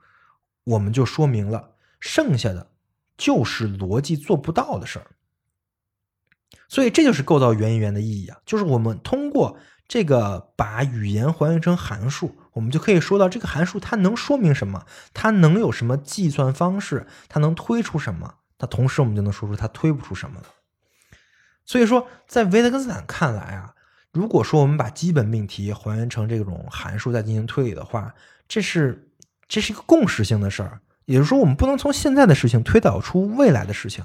S1: 我们就说明了，剩下的就是逻辑做不到的事儿。所以这就是构造原语言的意义啊，就是我们通过这个把语言还原成函数，我们就可以说到这个函数它能说明什么，它能有什么计算方式，它能推出什么，那同时我们就能说出它推不出什么了。所以说，在维特根斯坦看来啊，如果说我们把基本命题还原成这种函数再进行推理的话，这是这是一个共识性的事儿。也就是说，我们不能从现在的事情推导出未来的事情。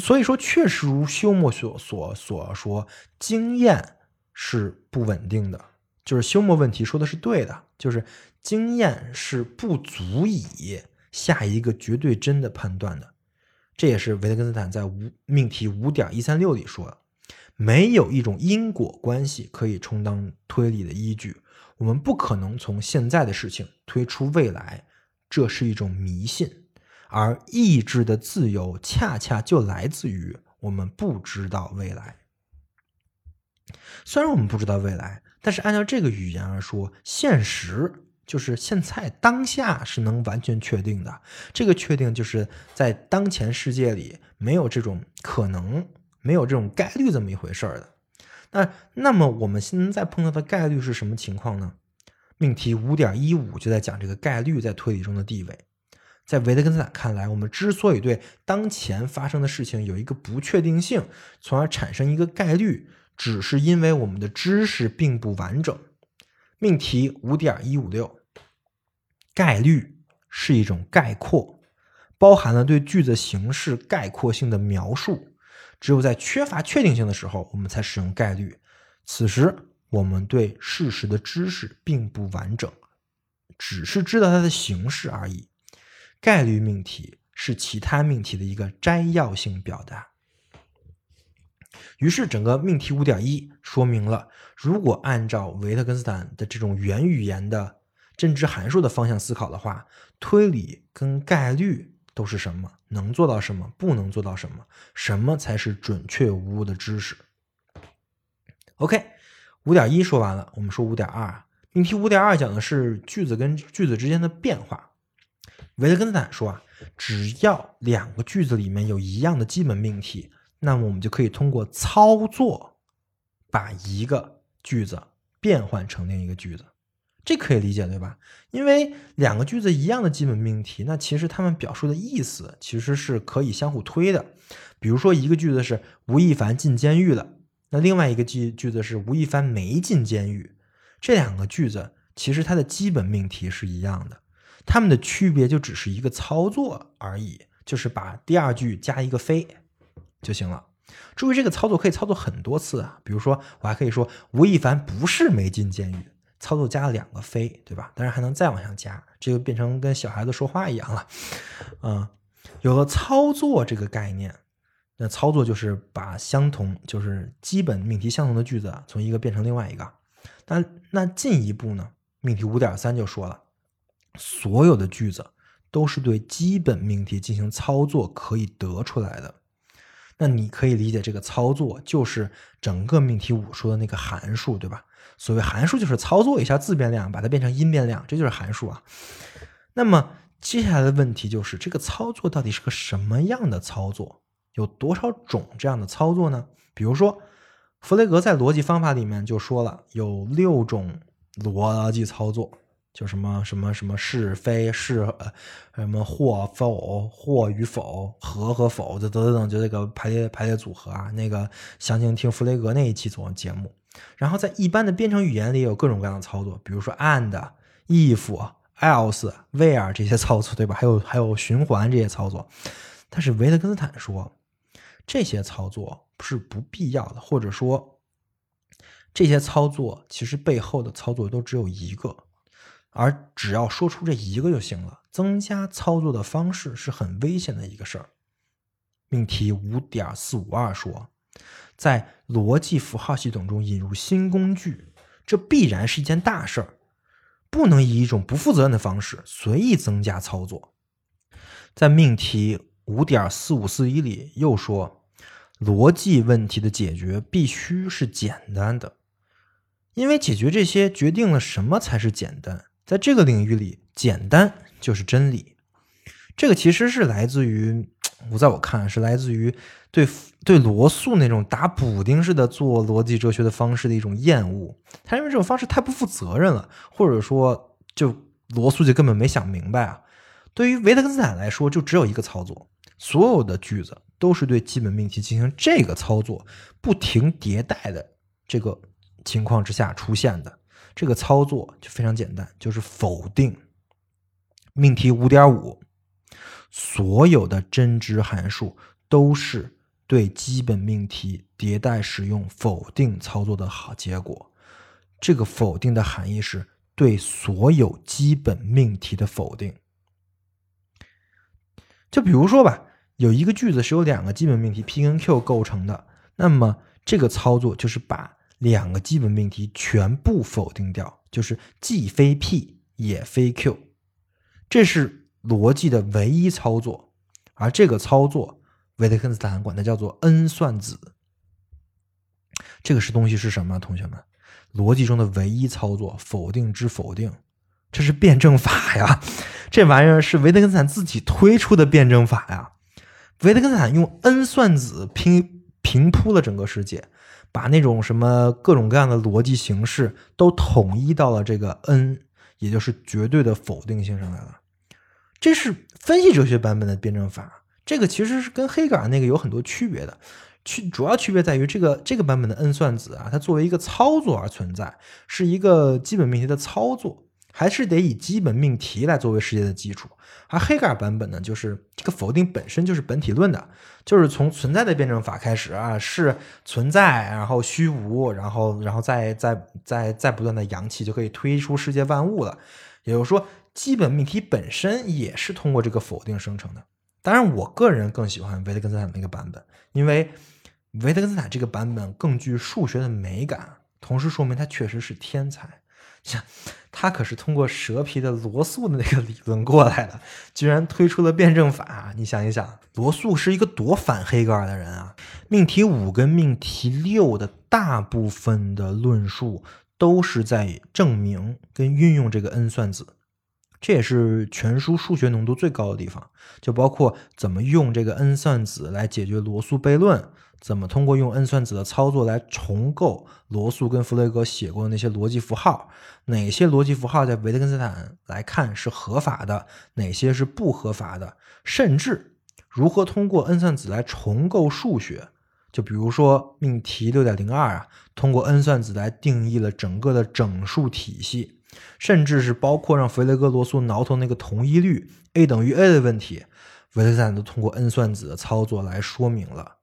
S1: 所以说，确实如休谟所所所说，经验是不稳定的。就是休谟问题说的是对的，就是经验是不足以下一个绝对真的判断的。这也是维特根斯坦在五命题五点一三六里说的，没有一种因果关系可以充当推理的依据。我们不可能从现在的事情推出未来，这是一种迷信。而意志的自由恰恰就来自于我们不知道未来。虽然我们不知道未来，但是按照这个语言而说，现实。就是现在当下是能完全确定的，这个确定就是在当前世界里没有这种可能，没有这种概率这么一回事儿的。那那么我们现在碰到的概率是什么情况呢？命题五点一五就在讲这个概率在推理中的地位。在维特根斯坦看来，我们之所以对当前发生的事情有一个不确定性，从而产生一个概率，只是因为我们的知识并不完整。命题五点一五六，概率是一种概括，包含了对句子形式概括性的描述。只有在缺乏确定性的时候，我们才使用概率。此时，我们对事实的知识并不完整，只是知道它的形式而已。概率命题是其他命题的一个摘要性表达。于是，整个命题五点一说明了，如果按照维特根斯坦的这种元语言的真值函数的方向思考的话，推理跟概率都是什么？能做到什么？不能做到什么？什么才是准确无误的知识？OK，五点一说完了，我们说五点二。命题五点二讲的是句子跟句子之间的变化。维特根斯坦说啊，只要两个句子里面有一样的基本命题，那么我们就可以通过操作把一个句子变换成另一个句子。这可以理解对吧？因为两个句子一样的基本命题，那其实它们表述的意思其实是可以相互推的。比如说一个句子是吴亦凡进监狱了，那另外一个句句子是吴亦凡没进监狱。这两个句子其实它的基本命题是一样的，它们的区别就只是一个操作而已，就是把第二句加一个非就行了。注意这个操作可以操作很多次啊，比如说我还可以说吴亦凡不是没进监狱。操作加了两个非，对吧？当然还能再往上加，这就变成跟小孩子说话一样了。嗯，有了操作这个概念，那操作就是把相同，就是基本命题相同的句子从一个变成另外一个。那那进一步呢？命题五点三就说了，所有的句子都是对基本命题进行操作可以得出来的。那你可以理解这个操作就是整个命题五说的那个函数，对吧？所谓函数就是操作一下自变量，把它变成因变量，这就是函数啊。那么接下来的问题就是，这个操作到底是个什么样的操作？有多少种这样的操作呢？比如说，弗雷格在逻辑方法里面就说了，有六种逻辑操作，就什么什么什么是非是呃什么或否或与否和和否就等等等，就这个排列排列组合啊。那个详情听弗雷格那一期做节目。然后在一般的编程语言里有各种各样的操作，比如说 and、if、else、where 这些操作，对吧？还有还有循环这些操作。但是维特根斯坦说，这些操作是不必要的，或者说这些操作其实背后的操作都只有一个，而只要说出这一个就行了。增加操作的方式是很危险的一个事儿。命题五点四五二说。在逻辑符号系统中引入新工具，这必然是一件大事儿，不能以一种不负责任的方式随意增加操作。在命题五点四五四一里又说，逻辑问题的解决必须是简单的，因为解决这些决定了什么才是简单。在这个领域里，简单就是真理。这个其实是来自于。我在我看是来自于对对罗素那种打补丁式的做逻辑哲学的方式的一种厌恶。他认为这种方式太不负责任了，或者说就罗素就根本没想明白啊。对于维特根斯坦来说，就只有一个操作，所有的句子都是对基本命题进行这个操作，不停迭代的这个情况之下出现的。这个操作就非常简单，就是否定命题五点五。所有的真值函数都是对基本命题迭代使用否定操作的好结果。这个否定的含义是对所有基本命题的否定。就比如说吧，有一个句子是由两个基本命题 P 跟 Q 构成的，那么这个操作就是把两个基本命题全部否定掉，就是既非 P 也非 Q。这是。逻辑的唯一操作，而这个操作，维特根斯坦管它叫做 n 算子。这个是东西是什么？同学们，逻辑中的唯一操作，否定之否定，这是辩证法呀！这玩意儿是维特根斯坦自己推出的辩证法呀！维特根斯坦用 n 算子平平铺了整个世界，把那种什么各种各样的逻辑形式都统一到了这个 n，也就是绝对的否定性上来了。这是分析哲学版本的辩证法，这个其实是跟黑格尔那个有很多区别的，区主要区别在于这个这个版本的 n 算子啊，它作为一个操作而存在，是一个基本命题的操作，还是得以基本命题来作为世界的基础。而黑格尔版本呢，就是这个否定本身就是本体论的，就是从存在的辩证法开始啊，是存在，然后虚无，然后然后再再再再不断的扬起，就可以推出世界万物了。也就是说，基本命题本身也是通过这个否定生成的。当然，我个人更喜欢维特根斯坦那个版本，因为维特根斯坦这个版本更具数学的美感，同时说明他确实是天才。他可是通过蛇皮的罗素的那个理论过来的，居然推出了辩证法。你想一想，罗素是一个多反黑格尔的人啊！命题五跟命题六的大部分的论述都是在证明跟运用这个 n 算子，这也是全书数学浓度最高的地方，就包括怎么用这个 n 算子来解决罗素悖论。怎么通过用 n 算子的操作来重构罗素跟弗雷格写过的那些逻辑符号？哪些逻辑符号在维特根斯坦来看是合法的？哪些是不合法的？甚至如何通过 n 算子来重构数学？就比如说命题六点零二啊，通过 n 算子来定义了整个的整数体系，甚至是包括让弗雷格罗素挠头那个同一律 a 等于 a 的问题，维特根斯坦都通过 n 算子的操作来说明了。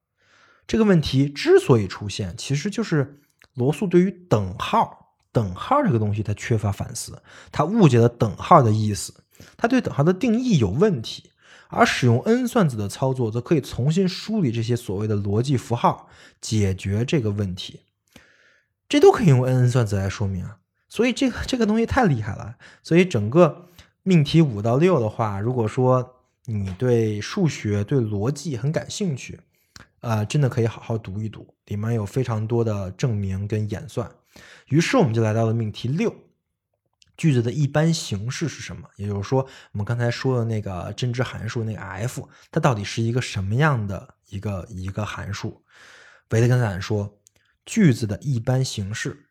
S1: 这个问题之所以出现，其实就是罗素对于等号、等号这个东西他缺乏反思，他误解了等号的意思，他对等号的定义有问题。而使用 n 算子的操作，则可以重新梳理这些所谓的逻辑符号，解决这个问题。这都可以用 n 算子来说明啊。所以这个这个东西太厉害了。所以整个命题五到六的话，如果说你对数学、对逻辑很感兴趣，呃，真的可以好好读一读，里面有非常多的证明跟演算。于是我们就来到了命题六，句子的一般形式是什么？也就是说，我们刚才说的那个真值函数那个 f，它到底是一个什么样的一个一个函数？维特根斯坦说，句子的一般形式，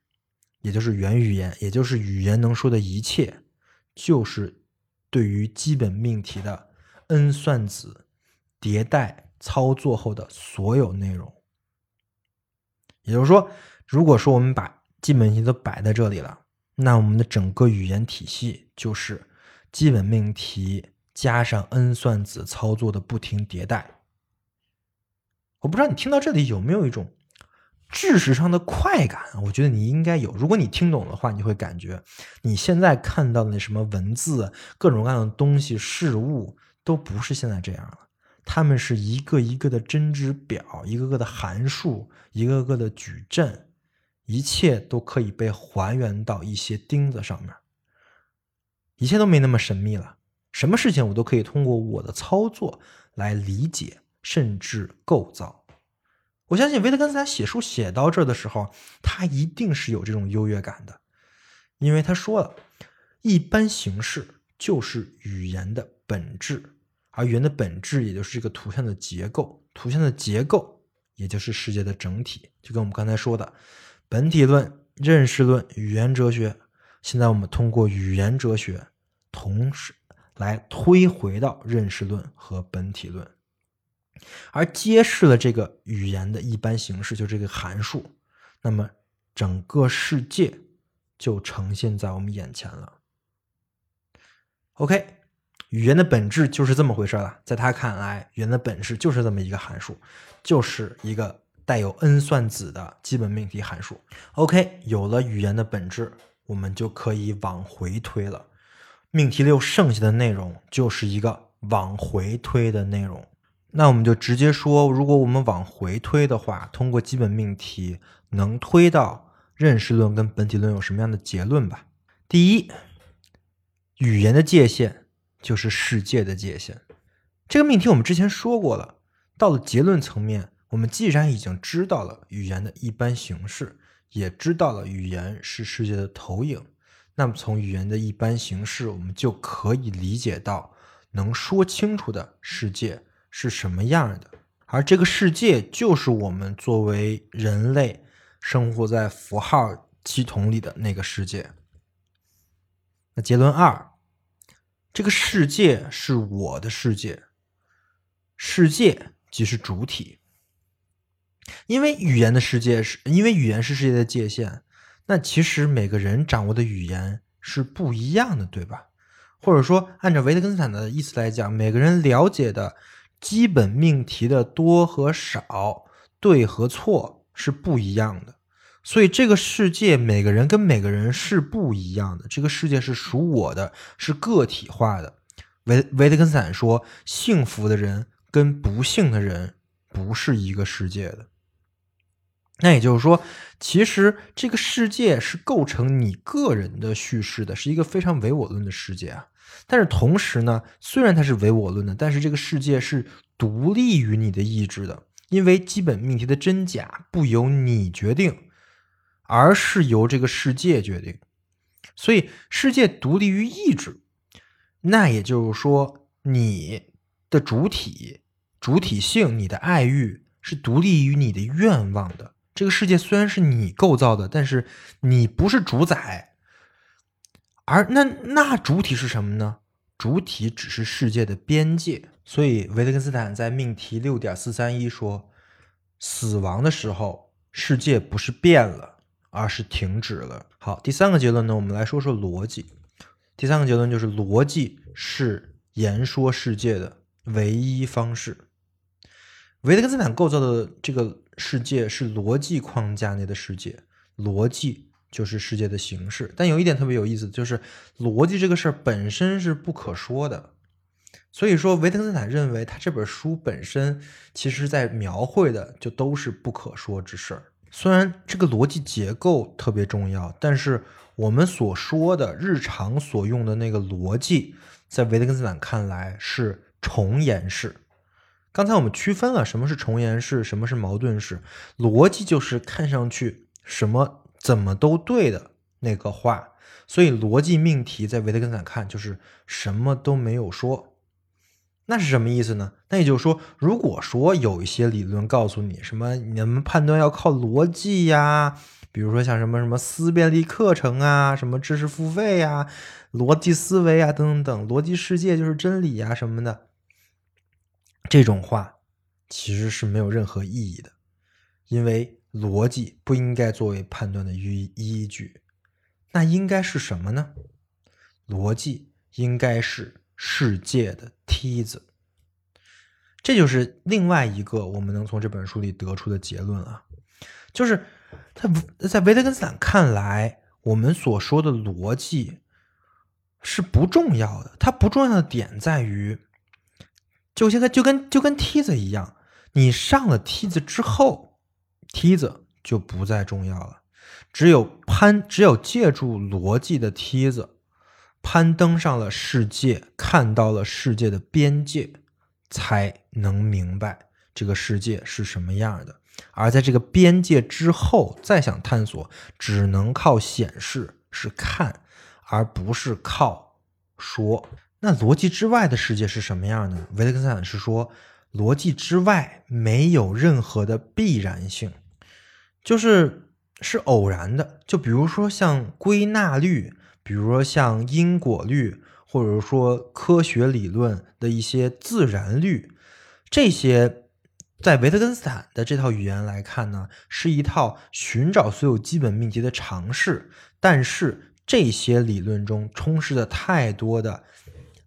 S1: 也就是元语言，也就是语言能说的一切，就是对于基本命题的 n 算子迭代。操作后的所有内容，也就是说，如果说我们把基本题都摆在这里了，那我们的整个语言体系就是基本命题加上 n 算子操作的不停迭代。我不知道你听到这里有没有一种知识上的快感？我觉得你应该有。如果你听懂的话，你会感觉你现在看到的那什么文字、各种各样的东西、事物，都不是现在这样了。它们是一个一个的针织表，一个个的函数，一个个的矩阵，一切都可以被还原到一些钉子上面，一切都没那么神秘了。什么事情我都可以通过我的操作来理解，甚至构造。我相信维特根斯坦写书写到这儿的时候，他一定是有这种优越感的，因为他说了，一般形式就是语言的本质。而圆的本质，也就是这个图像的结构，图像的结构，也就是世界的整体。就跟我们刚才说的，本体论、认识论、语言哲学。现在我们通过语言哲学，同时来推回到认识论和本体论，而揭示了这个语言的一般形式，就这个函数。那么整个世界就呈现在我们眼前了。OK。语言的本质就是这么回事了，在他看来，语言的本质就是这么一个函数，就是一个带有 n 算子的基本命题函数。OK，有了语言的本质，我们就可以往回推了。命题六剩下的内容就是一个往回推的内容。那我们就直接说，如果我们往回推的话，通过基本命题能推到认识论跟本体论有什么样的结论吧？第一，语言的界限。就是世界的界限，这个命题我们之前说过了。到了结论层面，我们既然已经知道了语言的一般形式，也知道了语言是世界的投影，那么从语言的一般形式，我们就可以理解到能说清楚的世界是什么样的。而这个世界就是我们作为人类生活在符号系统里的那个世界。那结论二。这个世界是我的世界，世界即是主体。因为语言的世界是因为语言是世界的界限，那其实每个人掌握的语言是不一样的，对吧？或者说，按照维特根斯坦的意思来讲，每个人了解的基本命题的多和少、对和错是不一样的。所以，这个世界每个人跟每个人是不一样的。这个世界是属我的，是个体化的。维维特根斯坦说，幸福的人跟不幸的人不是一个世界的。那也就是说，其实这个世界是构成你个人的叙事的，是一个非常唯我论的世界啊。但是同时呢，虽然它是唯我论的，但是这个世界是独立于你的意志的，因为基本命题的真假不由你决定，而是由这个世界决定。所以世界独立于意志，那也就是说，你的主体、主体性、你的爱欲是独立于你的愿望的。这个世界虽然是你构造的，但是你不是主宰，而那那主体是什么呢？主体只是世界的边界。所以维特根斯坦在命题六点四三一说，死亡的时候，世界不是变了，而是停止了。好，第三个结论呢，我们来说说逻辑。第三个结论就是逻辑是言说世界的唯一方式。维特根斯坦构造的这个。世界是逻辑框架内的世界，逻辑就是世界的形式。但有一点特别有意思，就是逻辑这个事儿本身是不可说的。所以说，维特根斯坦认为他这本书本身其实在描绘的就都是不可说之事儿。虽然这个逻辑结构特别重要，但是我们所说的日常所用的那个逻辑，在维特根斯坦看来是重言式。刚才我们区分了什么是重言式，什么是矛盾式。逻辑就是看上去什么怎么都对的那个话，所以逻辑命题在维特根斯坦看就是什么都没有说。那是什么意思呢？那也就是说，如果说有一些理论告诉你什么，你们判断要靠逻辑呀，比如说像什么什么思辨力课程啊，什么知识付费呀，逻辑思维啊等等等，逻辑世界就是真理呀什么的。这种话其实是没有任何意义的，因为逻辑不应该作为判断的依依据。那应该是什么呢？逻辑应该是世界的梯子。这就是另外一个我们能从这本书里得出的结论啊，就是他在维特根斯坦看来，我们所说的逻辑是不重要的。它不重要的点在于。就现在就跟就跟梯子一样，你上了梯子之后，梯子就不再重要了。只有攀，只有借助逻辑的梯子，攀登上了世界，看到了世界的边界，才能明白这个世界是什么样的。而在这个边界之后，再想探索，只能靠显示，是看，而不是靠说。那逻辑之外的世界是什么样呢？维特根斯坦是说，逻辑之外没有任何的必然性，就是是偶然的。就比如说像归纳律，比如说像因果律，或者说科学理论的一些自然律，这些在维特根斯坦的这套语言来看呢，是一套寻找所有基本命题的尝试。但是这些理论中充斥着太多的。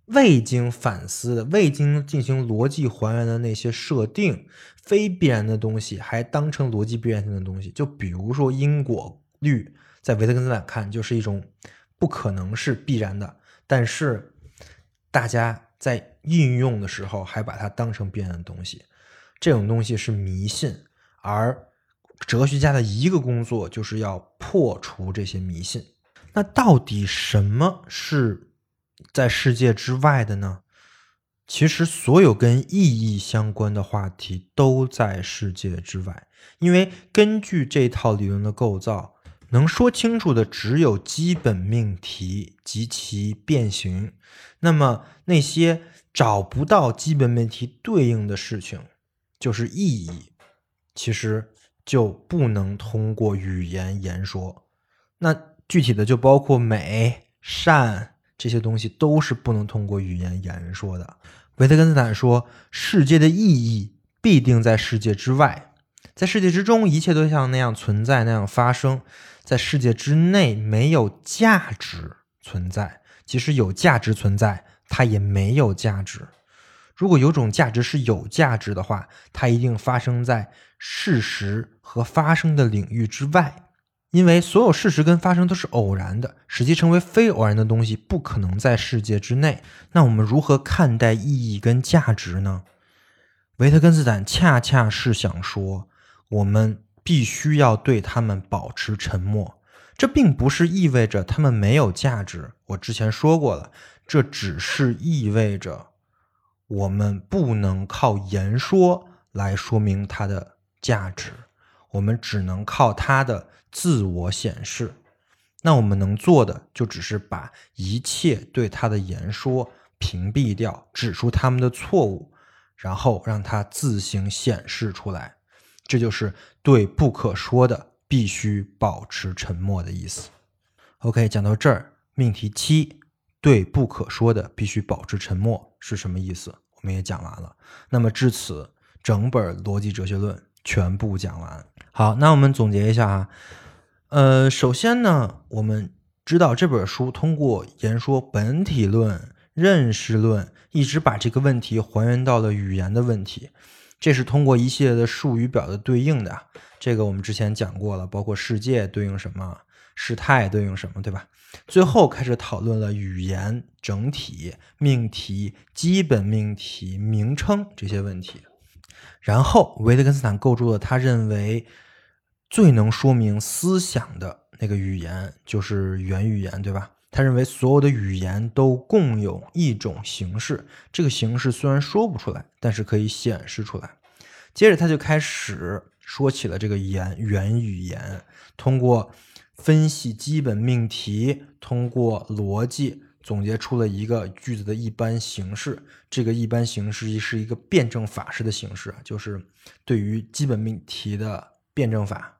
S1: 未经反思、未经进行逻辑还原的那些设定，非必然的东西，还当成逻辑必然性的东西。就比如说因果律，在维特根斯坦看就是一种不可能是必然的，但是大家在运用的时候还把它当成必然的东西。这种东西是迷信，而哲学家的一个工作就是要破除这些迷信。那到底什么是？在世界之外的呢？其实所有跟意义相关的话题都在世界之外，因为根据这套理论的构造，能说清楚的只有基本命题及其变形。那么那些找不到基本命题对应的事情，就是意义，其实就不能通过语言言说。那具体的就包括美、善。这些东西都是不能通过语言言说的。维特根斯坦说：“世界的意义必定在世界之外，在世界之中，一切都像那样存在，那样发生。在世界之内，没有价值存在，即使有价值存在，它也没有价值。如果有种价值是有价值的话，它一定发生在事实和发生的领域之外，因为所有事实跟发生都是偶然的，使其成为非偶然的东西不可能在世界之内。那我们如何看待意义跟价值呢？维特根斯坦恰恰是想说，我们必须要对他们保持沉默。这并不是意味着他们没有价值，我之前说过了，这只是意味着。我们不能靠言说来说明它的价值，我们只能靠它的自我显示。那我们能做的就只是把一切对它的言说屏蔽掉，指出他们的错误，然后让它自行显示出来。这就是对不可说的必须保持沉默的意思。OK，讲到这儿，命题七。对不可说的必须保持沉默是什么意思？我们也讲完了。那么至此，整本逻辑哲学论全部讲完。好，那我们总结一下啊。呃，首先呢，我们知道这本书通过言说本体论、认识论，一直把这个问题还原到了语言的问题。这是通过一系列的术语表的对应的。这个我们之前讲过了，包括世界对应什么。事态对应什么，对吧？最后开始讨论了语言整体、命题、基本命题、名称这些问题。然后维特根斯坦构筑了他认为最能说明思想的那个语言，就是原语言，对吧？他认为所有的语言都共有一种形式，这个形式虽然说不出来，但是可以显示出来。接着他就开始说起了这个言原语言，通过。分析基本命题，通过逻辑总结出了一个句子的一般形式。这个一般形式是一个辩证法式的形式，就是对于基本命题的辩证法。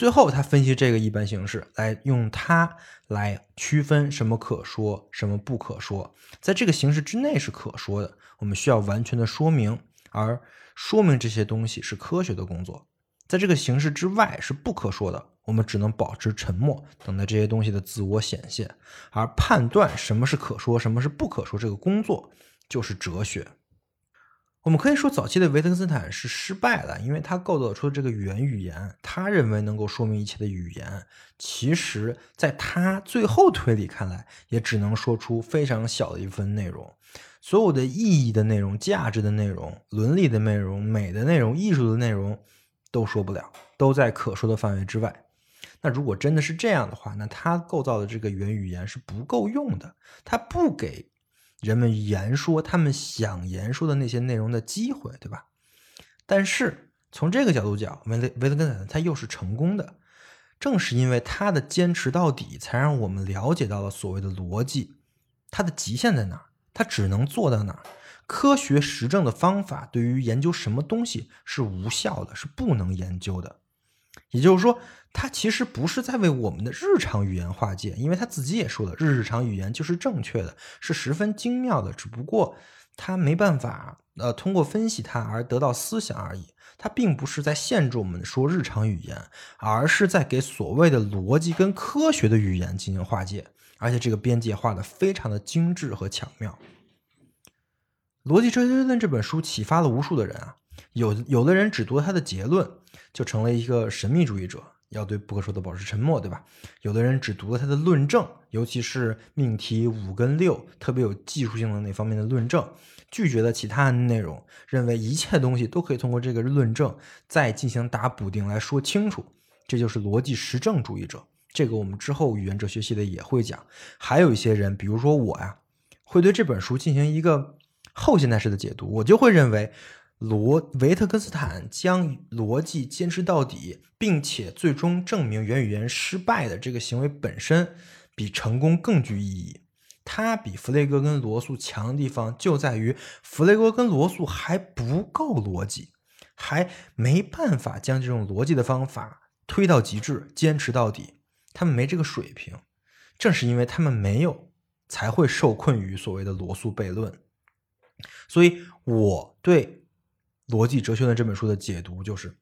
S1: 最后，他分析这个一般形式，来用它来区分什么可说，什么不可说。在这个形式之内是可说的，我们需要完全的说明，而说明这些东西是科学的工作。在这个形式之外是不可说的。我们只能保持沉默，等待这些东西的自我显现。而判断什么是可说，什么是不可说，这个工作就是哲学。我们可以说，早期的维特根斯坦是失败了，因为他构造出的这个原语言，他认为能够说明一切的语言，其实在他最后推理看来，也只能说出非常小的一份内容。所有的意义的内容、价值的内容、伦理的内容、美的内容、艺术的内容，都说不了，都在可说的范围之外。那如果真的是这样的话，那他构造的这个原语言是不够用的，他不给人们言说他们想言说的那些内容的机会，对吧？但是从这个角度讲，维维特根斯坦他又是成功的，正是因为他的坚持到底，才让我们了解到了所谓的逻辑，它的极限在哪儿？它只能做到哪儿？科学实证的方法对于研究什么东西是无效的，是不能研究的。也就是说。他其实不是在为我们的日常语言划界，因为他自己也说了，日常语言就是正确的，是十分精妙的，只不过他没办法呃通过分析它而得到思想而已。他并不是在限制我们说日常语言，而是在给所谓的逻辑跟科学的语言进行划界，而且这个边界画的非常的精致和巧妙。《逻辑哲学论》这本书启发了无数的人啊，有有的人只读他的结论，就成了一个神秘主义者。要对不可说的保持沉默，对吧？有的人只读了他的论证，尤其是命题五跟六，特别有技术性的那方面的论证，拒绝了其他的内容，认为一切东西都可以通过这个论证再进行打补丁来说清楚。这就是逻辑实证主义者。这个我们之后语言哲学系列也会讲。还有一些人，比如说我呀，会对这本书进行一个后现代式的解读，我就会认为。罗维特根斯坦将逻辑坚持到底，并且最终证明原语言失败的这个行为本身，比成功更具意义。他比弗雷格跟罗素强的地方就在于，弗雷格跟罗素还不够逻辑，还没办法将这种逻辑的方法推到极致，坚持到底。他们没这个水平，正是因为他们没有，才会受困于所谓的罗素悖论。所以我对。《逻辑哲学论》这本书的解读就是，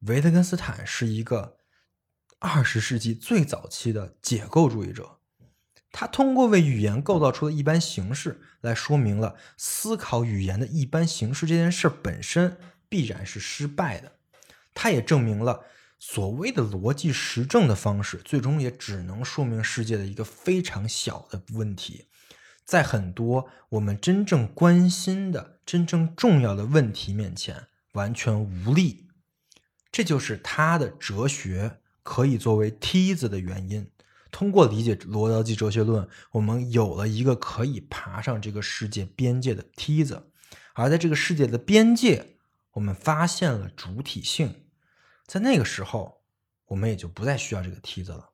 S1: 维特根斯坦是一个二十世纪最早期的解构主义者，他通过为语言构造出的一般形式，来说明了思考语言的一般形式这件事本身必然是失败的。他也证明了所谓的逻辑实证的方式，最终也只能说明世界的一个非常小的问题，在很多我们真正关心的、真正重要的问题面前完全无力。这就是他的哲学可以作为梯子的原因。通过理解逻辑哲学论，我们有了一个可以爬上这个世界边界的梯子，而在这个世界的边界，我们发现了主体性，在那个时候，我们也就不再需要这个梯子了。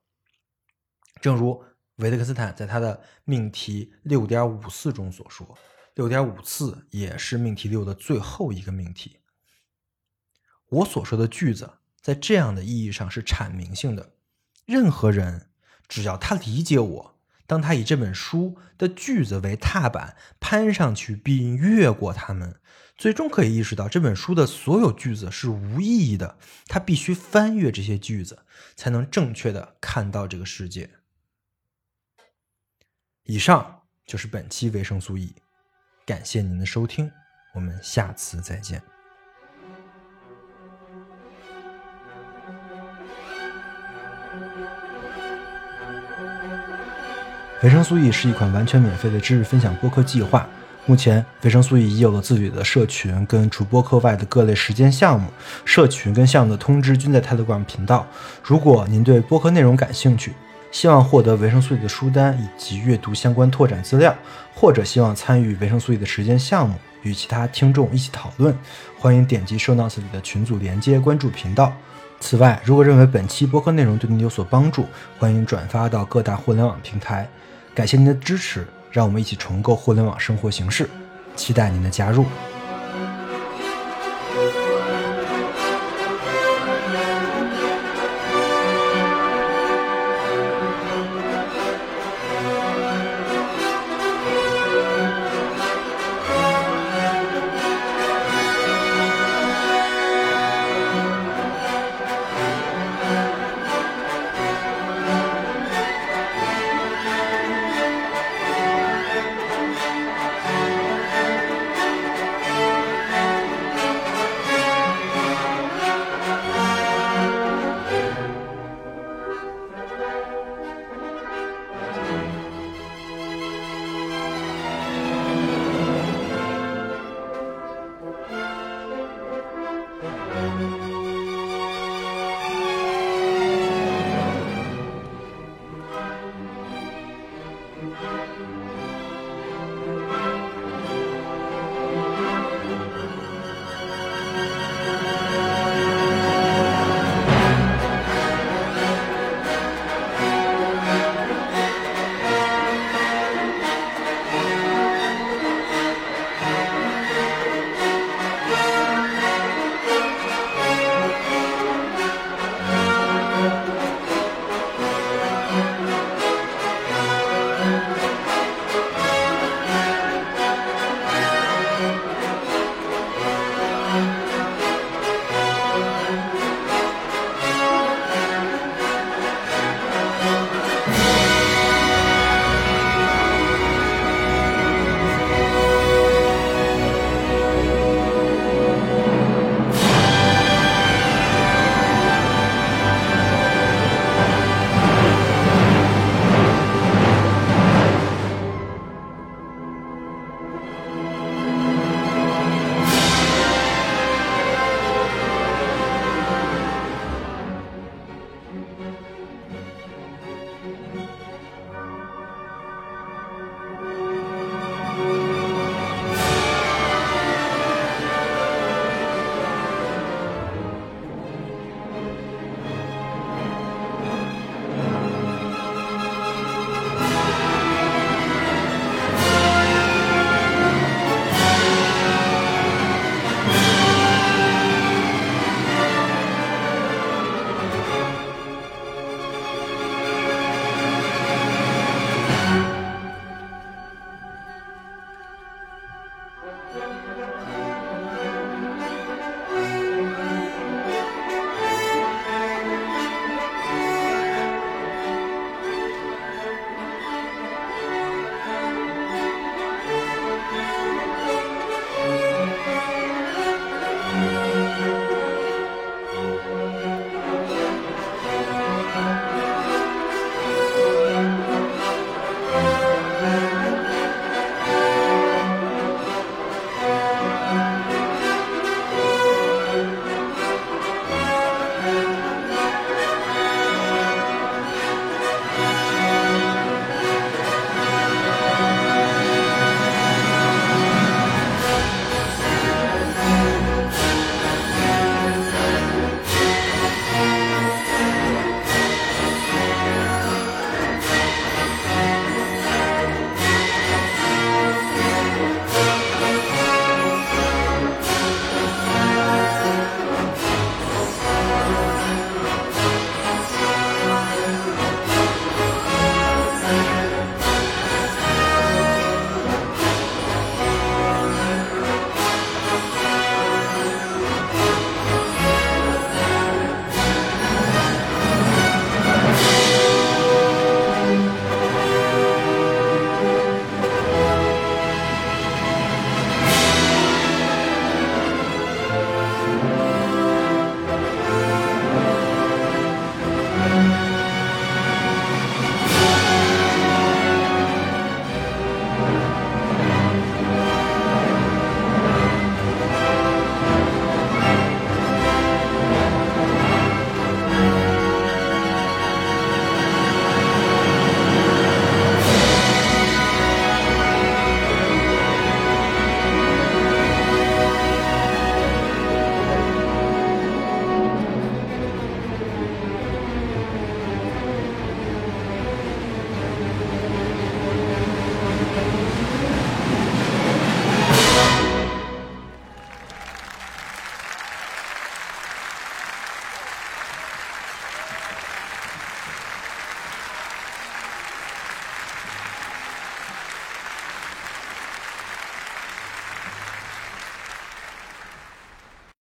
S1: 正如维特根斯坦在他的命题六点五四中所说，六点五次也是命题六的最后一个命题。我所说的句子，在这样的意义上是阐明性的，任何人。只要他理解我，当他以这本书的句子为踏板攀上去并越过它们，最终可以意识到这本书的所有句子是无意义的。他必须翻越这些句子，才能正确的看到这个世界。以上就是本期维生素 E，感谢您的收听，我们下次再见。维生素 E 是一款完全免费的知识分享播客计划。目前，维生素 E 已有了自己的社群，跟除播客外的各类实践项目。社群跟项目的通知均在 Telegram 频道。如果您对播客内容感兴趣，希望获得维生素 E 的书单以及阅读相关拓展资料，或者希望参与维生素 E 的实践项目，与其他听众一起讨论，欢迎点击 Show Notes 里的群组连接，关注频道。此外，如果认为本期播客内容对您有所帮助，欢迎转发到各大互联网平台。感谢您的支持，让我们一起重构互联网生活形式，期待您的加入。